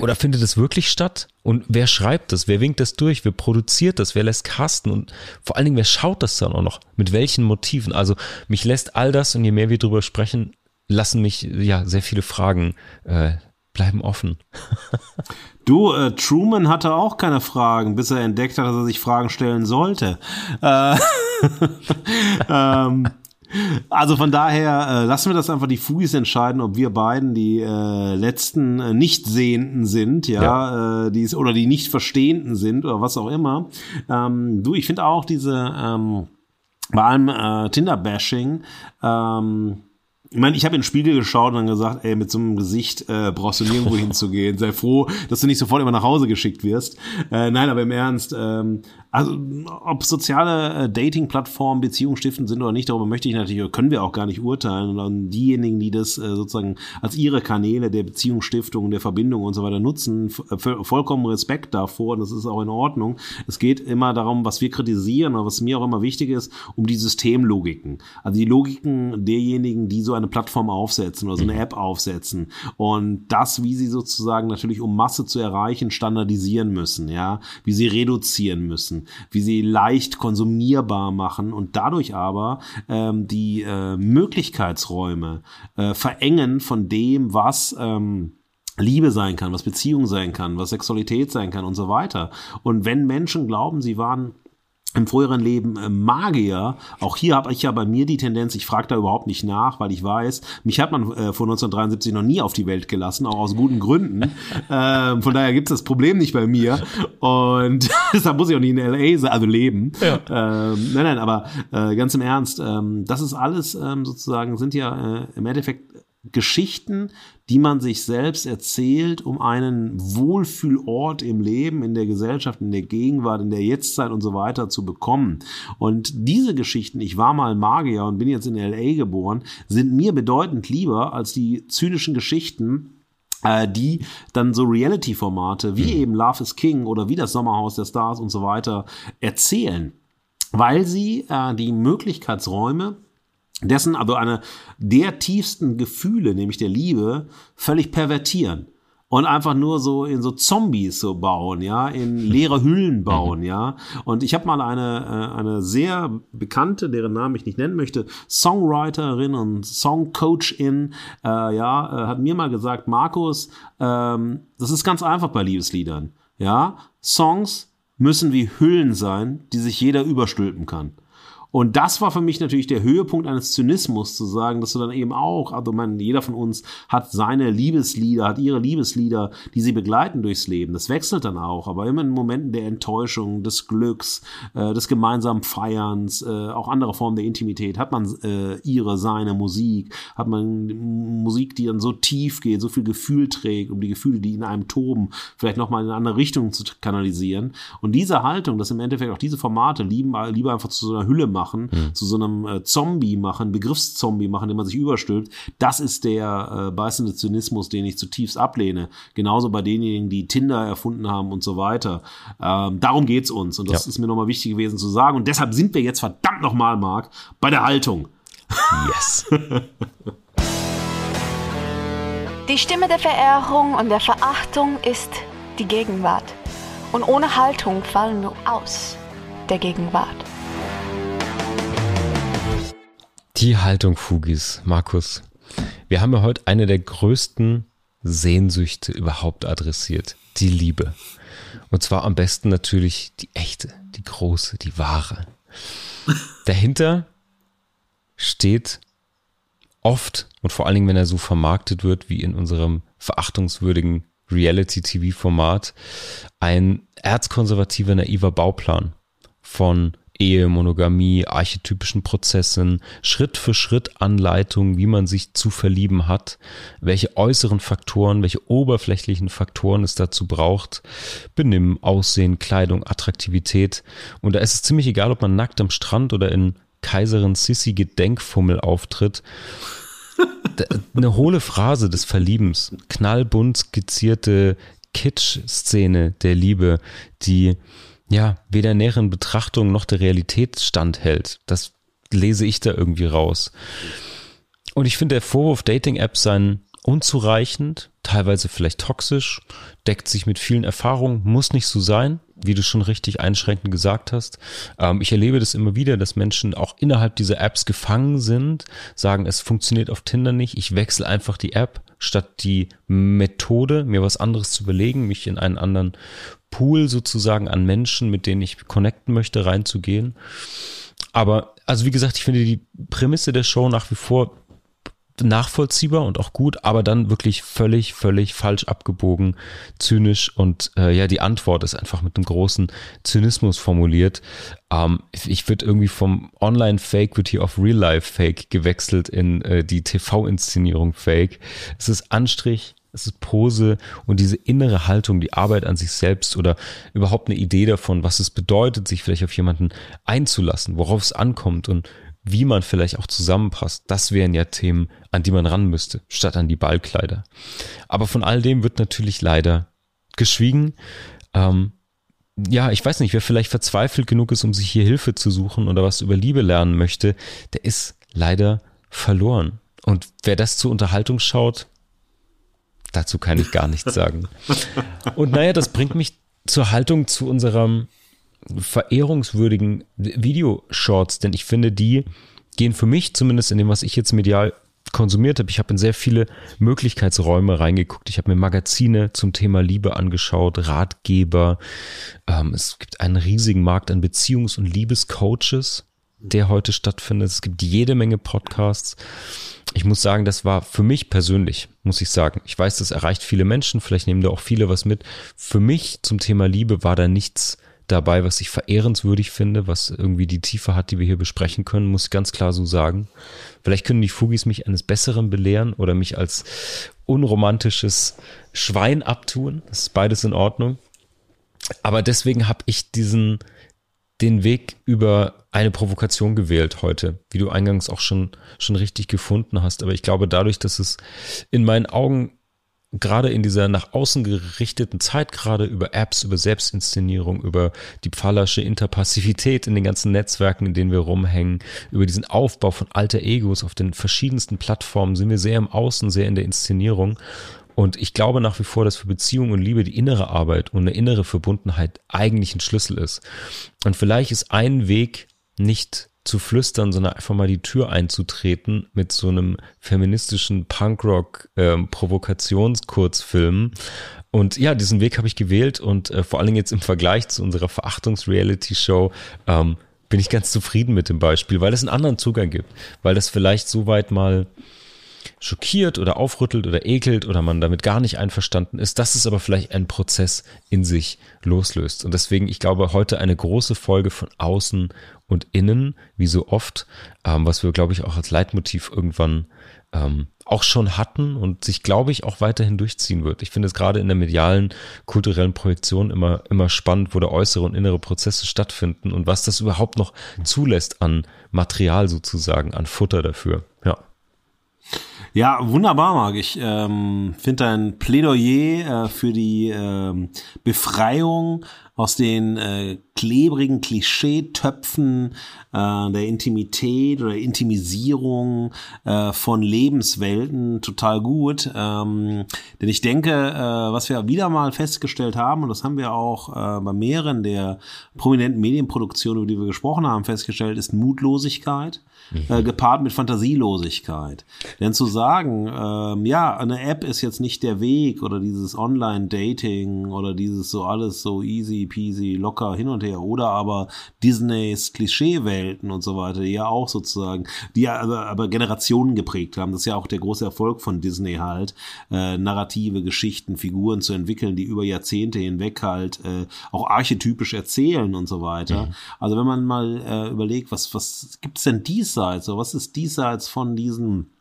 oder findet es wirklich statt? Und wer schreibt das? Wer winkt das durch? Wer produziert das? Wer lässt casten? Und vor allen Dingen, wer schaut das dann auch noch? Mit welchen Motiven? Also mich lässt all das und je mehr wir drüber sprechen, lassen mich ja sehr viele Fragen äh, bleiben offen. Du, äh, Truman hatte auch keine Fragen, bis er entdeckt hat, dass er sich Fragen stellen sollte. Äh, ähm, also von daher äh, lassen wir das einfach die Fugis entscheiden, ob wir beiden die äh, letzten äh, Nichtsehenden sind, ja, ja. Äh, die oder die nicht Verstehenden sind oder was auch immer. Ähm, du, ich finde auch diese ähm, bei allem äh, Tinder-Bashing ähm, ich meine, ich habe in den Spiegel geschaut und dann gesagt, ey, mit so einem Gesicht äh, brauchst du nirgendwo hinzugehen. Sei froh, dass du nicht sofort immer nach Hause geschickt wirst. Äh, nein, aber im Ernst, ähm, also ob soziale äh, Dating-Plattformen Beziehungsstiftend sind oder nicht, darüber möchte ich natürlich, können wir auch gar nicht urteilen. Und diejenigen, die das äh, sozusagen als ihre Kanäle der Beziehungsstiftung, der Verbindung und so weiter nutzen, vollkommen Respekt davor und das ist auch in Ordnung. Es geht immer darum, was wir kritisieren, oder was mir auch immer wichtig ist, um die Systemlogiken. Also die Logiken derjenigen, die so eine Plattform aufsetzen oder so eine mhm. App aufsetzen und das, wie sie sozusagen natürlich, um Masse zu erreichen, standardisieren müssen, ja, wie sie reduzieren müssen, wie sie leicht konsumierbar machen und dadurch aber ähm, die äh, Möglichkeitsräume äh, verengen von dem, was ähm, Liebe sein kann, was Beziehung sein kann, was Sexualität sein kann und so weiter. Und wenn Menschen glauben, sie waren im früheren Leben äh, Magier. Auch hier habe ich ja bei mir die Tendenz, ich frage da überhaupt nicht nach, weil ich weiß, mich hat man äh, vor 1973 noch nie auf die Welt gelassen, auch aus guten Gründen. ähm, von daher gibt es das Problem nicht bei mir. Und deshalb muss ich auch nicht in LA also leben. Ja. Ähm, nein, nein, aber äh, ganz im Ernst, ähm, das ist alles ähm, sozusagen, sind ja äh, im Endeffekt Geschichten, die man sich selbst erzählt, um einen Wohlfühlort im Leben, in der Gesellschaft, in der Gegenwart, in der Jetztzeit und so weiter zu bekommen. Und diese Geschichten, ich war mal Magier und bin jetzt in LA geboren, sind mir bedeutend lieber als die zynischen Geschichten, äh, die dann so Reality-Formate wie mhm. eben Love is King oder wie das Sommerhaus der Stars und so weiter erzählen, weil sie äh, die Möglichkeitsräume dessen, also eine der tiefsten Gefühle, nämlich der Liebe, völlig pervertieren und einfach nur so in so Zombies so bauen, ja, in leere Hüllen bauen, ja. Und ich habe mal eine äh, eine sehr bekannte, deren Namen ich nicht nennen möchte, Songwriterin und Songcoachin, äh, ja, äh, hat mir mal gesagt, Markus, ähm, das ist ganz einfach bei Liebesliedern, ja. Songs müssen wie Hüllen sein, die sich jeder überstülpen kann. Und das war für mich natürlich der Höhepunkt eines Zynismus, zu sagen, dass du dann eben auch, also man, jeder von uns hat seine Liebeslieder, hat ihre Liebeslieder, die sie begleiten durchs Leben. Das wechselt dann auch, aber immer in Momenten der Enttäuschung, des Glücks, äh, des gemeinsamen Feierns, äh, auch andere Formen der Intimität, hat man äh, ihre, seine Musik, hat man Musik, die dann so tief geht, so viel Gefühl trägt, um die Gefühle, die in einem toben, vielleicht nochmal in eine andere Richtung zu kanalisieren. Und diese Haltung, dass im Endeffekt auch diese Formate lieben, lieber einfach zu so einer Hülle machen, machen, mhm. zu so einem äh, Zombie machen, Begriffszombie machen, den man sich überstülpt, das ist der äh, beißende Zynismus, den ich zutiefst ablehne. Genauso bei denjenigen, die Tinder erfunden haben und so weiter. Ähm, darum geht's uns und das ja. ist mir nochmal wichtig gewesen zu sagen und deshalb sind wir jetzt verdammt nochmal, Marc, bei der Haltung. Yes. Die Stimme der Verehrung und der Verachtung ist die Gegenwart. Und ohne Haltung fallen wir aus der Gegenwart. Die Haltung Fugis, Markus. Wir haben ja heute eine der größten Sehnsüchte überhaupt adressiert. Die Liebe. Und zwar am besten natürlich die echte, die große, die wahre. Dahinter steht oft und vor allen Dingen, wenn er so vermarktet wird wie in unserem verachtungswürdigen Reality-TV-Format, ein erzkonservativer, naiver Bauplan von Ehe, Monogamie, archetypischen Prozessen, Schritt für Schritt Anleitungen, wie man sich zu verlieben hat, welche äußeren Faktoren, welche oberflächlichen Faktoren es dazu braucht, Benimm, Aussehen, Kleidung, Attraktivität. Und da ist es ziemlich egal, ob man nackt am Strand oder in Kaiserin Sissi Gedenkfummel auftritt. Eine hohle Phrase des Verliebens, knallbunt skizzierte Kitsch-Szene der Liebe, die ja, weder näheren Betrachtung noch der Realität standhält. Das lese ich da irgendwie raus. Und ich finde, der Vorwurf, Dating-Apps seien unzureichend, teilweise vielleicht toxisch, deckt sich mit vielen Erfahrungen, muss nicht so sein, wie du schon richtig einschränkend gesagt hast. Ähm, ich erlebe das immer wieder, dass Menschen auch innerhalb dieser Apps gefangen sind, sagen, es funktioniert auf Tinder nicht, ich wechsle einfach die App, statt die Methode, mir was anderes zu überlegen, mich in einen anderen Pool sozusagen an Menschen, mit denen ich connecten möchte, reinzugehen. Aber, also wie gesagt, ich finde die Prämisse der Show nach wie vor nachvollziehbar und auch gut, aber dann wirklich völlig, völlig falsch abgebogen, zynisch und äh, ja, die Antwort ist einfach mit einem großen Zynismus formuliert. Ähm, ich würde irgendwie vom Online-Fake wird hier auf Real-Life-Fake gewechselt in äh, die TV-Inszenierung Fake. Es ist Anstrich, es ist Pose und diese innere Haltung, die Arbeit an sich selbst oder überhaupt eine Idee davon, was es bedeutet, sich vielleicht auf jemanden einzulassen, worauf es ankommt und wie man vielleicht auch zusammenpasst, das wären ja Themen, an die man ran müsste, statt an die Ballkleider. Aber von all dem wird natürlich leider geschwiegen. Ähm, ja, ich weiß nicht, wer vielleicht verzweifelt genug ist, um sich hier Hilfe zu suchen oder was über Liebe lernen möchte, der ist leider verloren. Und wer das zur Unterhaltung schaut, dazu kann ich gar nichts sagen. Und naja, das bringt mich zur Haltung zu unserem verehrungswürdigen Videoshorts, denn ich finde, die gehen für mich, zumindest in dem, was ich jetzt medial konsumiert habe. Ich habe in sehr viele Möglichkeitsräume reingeguckt. Ich habe mir Magazine zum Thema Liebe angeschaut, Ratgeber. Ähm, es gibt einen riesigen Markt an Beziehungs- und Liebescoaches, der heute stattfindet. Es gibt jede Menge Podcasts. Ich muss sagen, das war für mich persönlich, muss ich sagen. Ich weiß, das erreicht viele Menschen. Vielleicht nehmen da auch viele was mit. Für mich zum Thema Liebe war da nichts dabei, was ich verehrenswürdig finde, was irgendwie die Tiefe hat, die wir hier besprechen können, muss ich ganz klar so sagen. Vielleicht können die Fugis mich eines Besseren belehren oder mich als unromantisches Schwein abtun. Das ist beides in Ordnung. Aber deswegen habe ich diesen, den Weg über eine Provokation gewählt heute, wie du eingangs auch schon, schon richtig gefunden hast. Aber ich glaube, dadurch, dass es in meinen Augen gerade in dieser nach außen gerichteten Zeit, gerade über Apps, über Selbstinszenierung, über die pfahlersche Interpassivität in den ganzen Netzwerken, in denen wir rumhängen, über diesen Aufbau von alter Egos auf den verschiedensten Plattformen, sind wir sehr im Außen, sehr in der Inszenierung. Und ich glaube nach wie vor, dass für Beziehung und Liebe die innere Arbeit und eine innere Verbundenheit eigentlich ein Schlüssel ist. Und vielleicht ist ein Weg nicht zu flüstern, sondern einfach mal die Tür einzutreten mit so einem feministischen Punkrock-Provokationskurzfilm. Ähm, und ja, diesen Weg habe ich gewählt und äh, vor allen Dingen jetzt im Vergleich zu unserer Verachtungs-Reality-Show ähm, bin ich ganz zufrieden mit dem Beispiel, weil es einen anderen Zugang gibt, weil das vielleicht so weit mal schockiert oder aufrüttelt oder ekelt oder man damit gar nicht einverstanden ist, dass es aber vielleicht einen Prozess in sich loslöst. Und deswegen, ich glaube, heute eine große Folge von außen und innen, wie so oft, ähm, was wir, glaube ich, auch als Leitmotiv irgendwann ähm, auch schon hatten und sich, glaube ich, auch weiterhin durchziehen wird. Ich finde es gerade in der medialen, kulturellen Projektion immer, immer spannend, wo da äußere und innere Prozesse stattfinden und was das überhaupt noch zulässt an Material sozusagen, an Futter dafür. Ja. Ja, wunderbar, Marc. Ich ähm, finde dein Plädoyer äh, für die äh, Befreiung aus den äh, klebrigen Klischeetöpfen äh, der Intimität oder Intimisierung äh, von Lebenswelten total gut. Ähm, denn ich denke, äh, was wir wieder mal festgestellt haben, und das haben wir auch äh, bei mehreren der prominenten Medienproduktionen, über die wir gesprochen haben, festgestellt, ist Mutlosigkeit äh, gepaart mit Fantasielosigkeit. Denn zu sagen, ähm, ja, eine App ist jetzt nicht der Weg oder dieses Online-Dating oder dieses so alles so easy peasy locker hin und her oder aber Disneys Klischeewelten und so weiter, die ja auch sozusagen, die ja aber, aber Generationen geprägt haben. Das ist ja auch der große Erfolg von Disney halt, äh, narrative Geschichten, Figuren zu entwickeln, die über Jahrzehnte hinweg halt äh, auch archetypisch erzählen und so weiter. Mhm. Also wenn man mal äh, überlegt, was, was gibt's denn dies diesseits, so was ist diesseits von diesen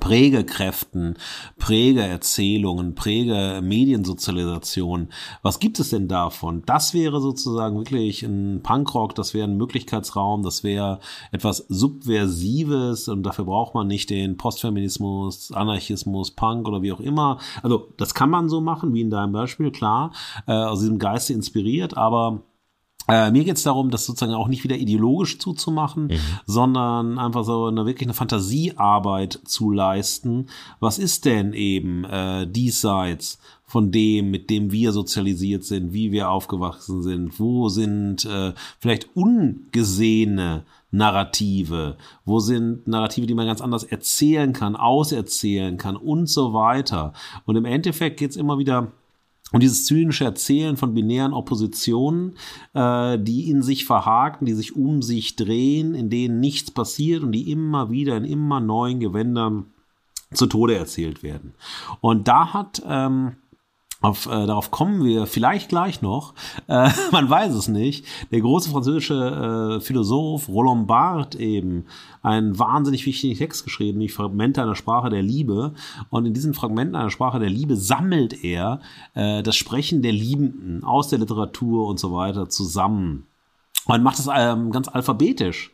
Prägekräften, Prägeerzählungen, Präge-Mediensozialisation. Was gibt es denn davon? Das wäre sozusagen wirklich ein Punkrock, das wäre ein Möglichkeitsraum, das wäre etwas Subversives und dafür braucht man nicht den Postfeminismus, Anarchismus, Punk oder wie auch immer. Also das kann man so machen, wie in deinem Beispiel, klar, äh, aus diesem Geiste inspiriert, aber äh, mir geht es darum, das sozusagen auch nicht wieder ideologisch zuzumachen, mhm. sondern einfach so eine wirklich eine Fantasiearbeit zu leisten. Was ist denn eben äh, diesseits von dem, mit dem wir sozialisiert sind, wie wir aufgewachsen sind? Wo sind äh, vielleicht ungesehene Narrative? Wo sind Narrative, die man ganz anders erzählen kann, auserzählen kann und so weiter? Und im Endeffekt geht es immer wieder und dieses zynische Erzählen von binären Oppositionen, äh, die in sich verhaken, die sich um sich drehen, in denen nichts passiert und die immer wieder in immer neuen Gewändern zu Tode erzählt werden. Und da hat ähm, auf, äh, darauf kommen wir vielleicht gleich noch. Äh, man weiß es nicht. Der große französische äh, Philosoph Roland Barthes eben einen wahnsinnig wichtigen Text geschrieben, die Fragmente einer Sprache der Liebe. Und in diesen Fragmenten einer Sprache der Liebe sammelt er äh, das Sprechen der Liebenden aus der Literatur und so weiter zusammen. Und macht es ähm, ganz alphabetisch.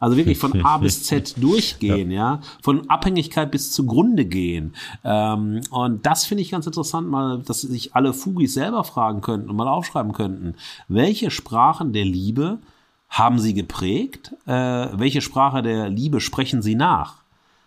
Also wirklich von A bis Z durchgehen, ja. ja. Von Abhängigkeit bis zugrunde gehen. Ähm, und das finde ich ganz interessant, mal, dass sich alle Fugis selber fragen könnten und mal aufschreiben könnten, welche Sprachen der Liebe haben sie geprägt? Äh, welche Sprache der Liebe sprechen sie nach?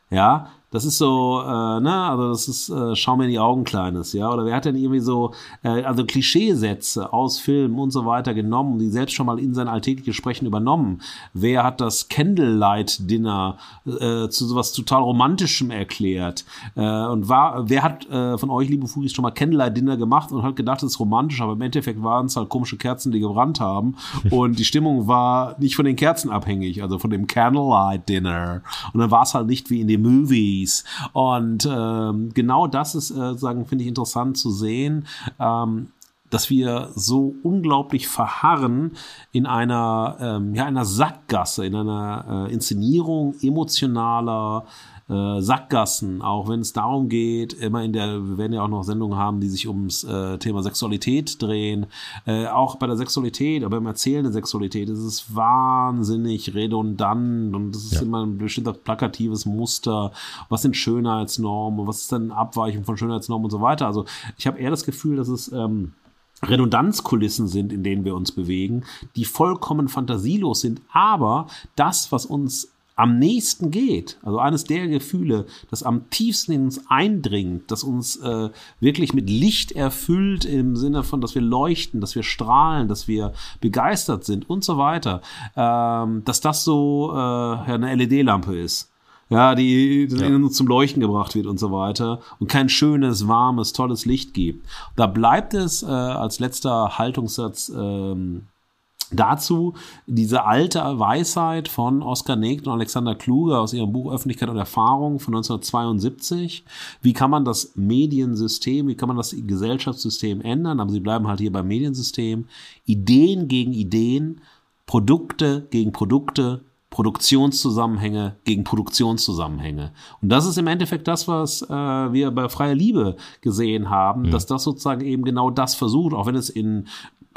Ja, das ist so, äh, ne, also das ist, äh, schau mir in die Augen, Kleines, ja. Oder wer hat denn irgendwie so, äh, also Klischeesätze aus Filmen und so weiter genommen, die selbst schon mal in sein alltägliches Sprechen übernommen? Wer hat das Candlelight-Dinner äh, zu sowas total Romantischem erklärt? Äh, und war, wer hat äh, von euch, liebe Fugis, schon mal Candlelight-Dinner gemacht und hat gedacht, es ist romantisch, aber im Endeffekt waren es halt komische Kerzen, die gebrannt haben. und die Stimmung war nicht von den Kerzen abhängig, also von dem Candlelight-Dinner. Und dann war es halt nicht wie in den Movies Movies. Und ähm, genau das ist, äh, sagen, finde ich interessant zu sehen. Ähm, dass wir so unglaublich verharren in einer, ähm, ja, einer Sackgasse, in einer äh, Inszenierung emotionaler, äh, Sackgassen, auch wenn es darum geht, immer in der, wir werden ja auch noch Sendungen haben, die sich ums äh, Thema Sexualität drehen. Äh, auch bei der Sexualität, aber im Erzählen der Sexualität ist es wahnsinnig redundant und es ist ja. immer ein bestimmter plakatives Muster. Was sind Schönheitsnormen und was ist dann Abweichung von Schönheitsnormen und so weiter. Also ich habe eher das Gefühl, dass es ähm, Redundanzkulissen sind, in denen wir uns bewegen, die vollkommen fantasielos sind, aber das, was uns am nächsten geht, also eines der Gefühle, das am tiefsten in uns eindringt, das uns äh, wirklich mit Licht erfüllt im Sinne von, dass wir leuchten, dass wir strahlen, dass wir begeistert sind und so weiter, ähm, dass das so äh, eine LED-Lampe ist ja, die, die ja. zum Leuchten gebracht wird und so weiter und kein schönes, warmes, tolles Licht gibt. Da bleibt es äh, als letzter Haltungssatz ähm, dazu diese alte Weisheit von Oskar Negt und Alexander Kluge aus ihrem Buch Öffentlichkeit und Erfahrung von 1972. Wie kann man das Mediensystem, wie kann man das Gesellschaftssystem ändern? Aber sie bleiben halt hier beim Mediensystem. Ideen gegen Ideen, Produkte gegen Produkte, Produktionszusammenhänge gegen Produktionszusammenhänge. Und das ist im Endeffekt das, was äh, wir bei Freier Liebe gesehen haben, mhm. dass das sozusagen eben genau das versucht, auch wenn es in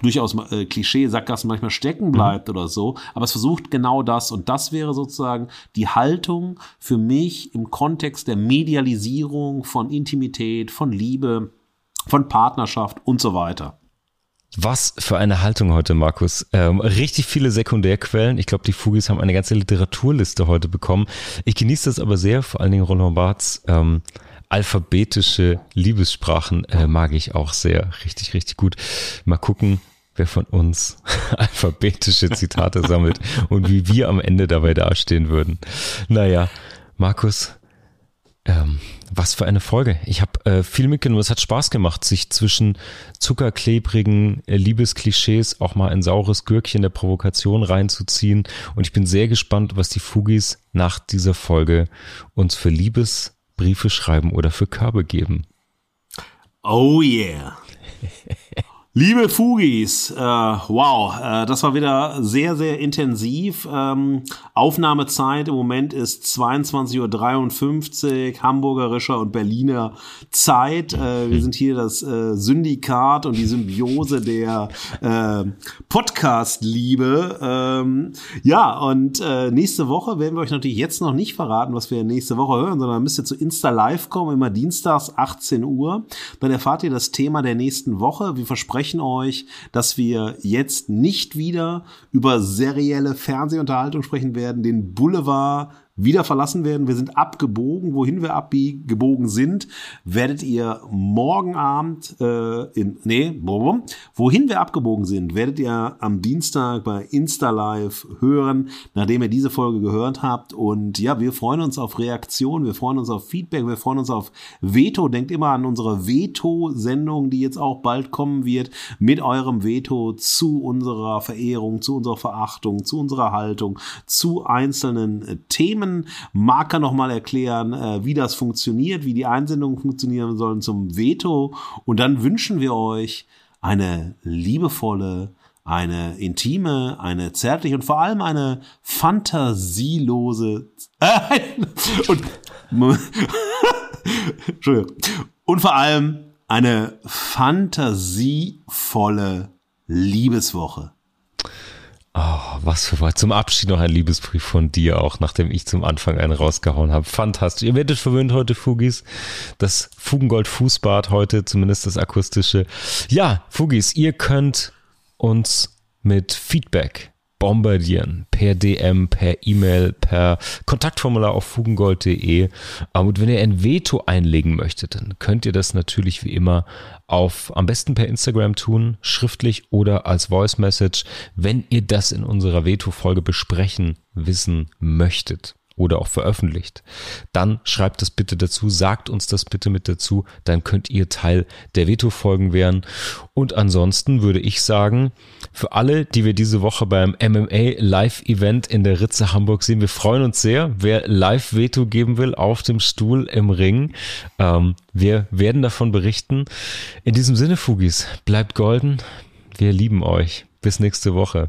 durchaus äh, Klischee-Sackgassen manchmal stecken bleibt mhm. oder so, aber es versucht genau das und das wäre sozusagen die Haltung für mich im Kontext der Medialisierung von Intimität, von Liebe, von Partnerschaft und so weiter. Was für eine Haltung heute, Markus. Ähm, richtig viele Sekundärquellen. Ich glaube, die Fugis haben eine ganze Literaturliste heute bekommen. Ich genieße das aber sehr, vor allen Dingen Roland Barths ähm, alphabetische Liebessprachen äh, mag ich auch sehr. Richtig, richtig gut. Mal gucken, wer von uns alphabetische Zitate sammelt und wie wir am Ende dabei dastehen würden. Naja, Markus, ähm, was für eine Folge. Ich habe äh, viel mitgenommen. Es hat Spaß gemacht, sich zwischen zuckerklebrigen äh, Liebesklischees auch mal ein saures Gürkchen der Provokation reinzuziehen. Und ich bin sehr gespannt, was die Fugis nach dieser Folge uns für Liebesbriefe schreiben oder für Körbe geben. Oh yeah. Liebe Fugis, äh, wow, äh, das war wieder sehr, sehr intensiv. Ähm, Aufnahmezeit im Moment ist 22.53 Uhr, hamburgerischer und Berliner Zeit. Äh, wir sind hier das äh, Syndikat und die Symbiose der äh, Podcast-Liebe. Ähm, ja, und äh, nächste Woche werden wir euch natürlich jetzt noch nicht verraten, was wir nächste Woche hören, sondern müsst ihr zu Insta Live kommen, immer dienstags 18 Uhr. Dann erfahrt ihr das Thema der nächsten Woche. Wir versprechen versprechen euch, dass wir jetzt nicht wieder über serielle Fernsehunterhaltung sprechen werden, den Boulevard wieder verlassen werden. Wir sind abgebogen. Wohin wir abgebogen sind, werdet ihr morgen Abend äh, in nee, wohin wir abgebogen sind, werdet ihr am Dienstag bei Insta Live hören, nachdem ihr diese Folge gehört habt. Und ja, wir freuen uns auf Reaktionen, wir freuen uns auf Feedback, wir freuen uns auf Veto. Denkt immer an unsere Veto-Sendung, die jetzt auch bald kommen wird, mit eurem Veto zu unserer Verehrung, zu unserer Verachtung, zu unserer Haltung, zu einzelnen Themen. Themen. Marker nochmal erklären, äh, wie das funktioniert, wie die Einsendungen funktionieren sollen zum Veto. Und dann wünschen wir euch eine liebevolle, eine intime, eine zärtliche und vor allem eine fantasielose äh, und. Und vor allem eine fantasievolle Liebeswoche. Oh, was für was. Zum Abschied noch ein Liebesbrief von dir auch, nachdem ich zum Anfang einen rausgehauen habe. Fantastisch. Ihr werdet verwöhnt heute, Fugis. Das Fugengold Fußbad heute, zumindest das akustische. Ja, Fugis, ihr könnt uns mit Feedback bombardieren. Per DM, per E-Mail, per Kontaktformular auf fugengold.de. Und wenn ihr ein Veto einlegen möchtet, dann könnt ihr das natürlich wie immer auf am besten per Instagram tun, schriftlich oder als Voice Message, wenn ihr das in unserer Veto-Folge besprechen wissen möchtet oder auch veröffentlicht, dann schreibt das bitte dazu, sagt uns das bitte mit dazu, dann könnt ihr Teil der Veto-Folgen werden. Und ansonsten würde ich sagen, für alle, die wir diese Woche beim MMA Live-Event in der Ritze Hamburg sehen, wir freuen uns sehr, wer Live-Veto geben will auf dem Stuhl im Ring. Ähm, wir werden davon berichten. In diesem Sinne, Fugis, bleibt golden. Wir lieben euch. Bis nächste Woche.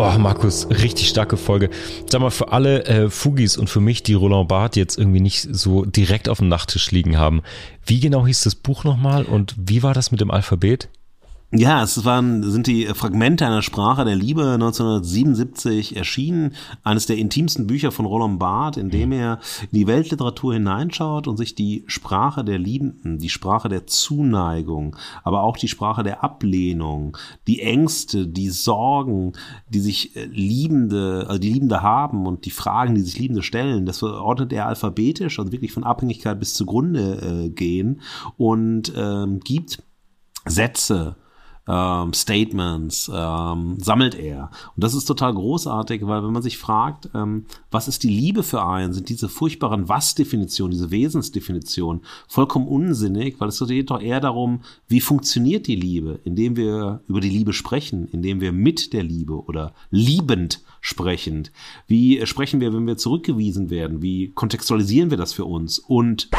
Oh, Markus, richtig starke Folge. Sag mal, für alle äh, Fugis und für mich, die Roland Barth jetzt irgendwie nicht so direkt auf dem Nachttisch liegen haben, wie genau hieß das Buch nochmal und wie war das mit dem Alphabet? Ja, es waren, sind die Fragmente einer Sprache der Liebe 1977 erschienen. Eines der intimsten Bücher von Roland Barth, in dem er in die Weltliteratur hineinschaut und sich die Sprache der Liebenden, die Sprache der Zuneigung, aber auch die Sprache der Ablehnung, die Ängste, die Sorgen, die sich äh, Liebende, also die Liebende haben und die Fragen, die sich Liebende stellen, das ordnet er alphabetisch, also wirklich von Abhängigkeit bis zugrunde äh, gehen und ähm, gibt Sätze, ähm, Statements ähm, sammelt er. Und das ist total großartig, weil wenn man sich fragt, ähm, was ist die Liebe für einen, sind diese furchtbaren Was-Definitionen, diese Wesensdefinitionen vollkommen unsinnig, weil es geht doch eher darum, wie funktioniert die Liebe, indem wir über die Liebe sprechen, indem wir mit der Liebe oder liebend sprechend. Wie sprechen wir, wenn wir zurückgewiesen werden? Wie kontextualisieren wir das für uns? Und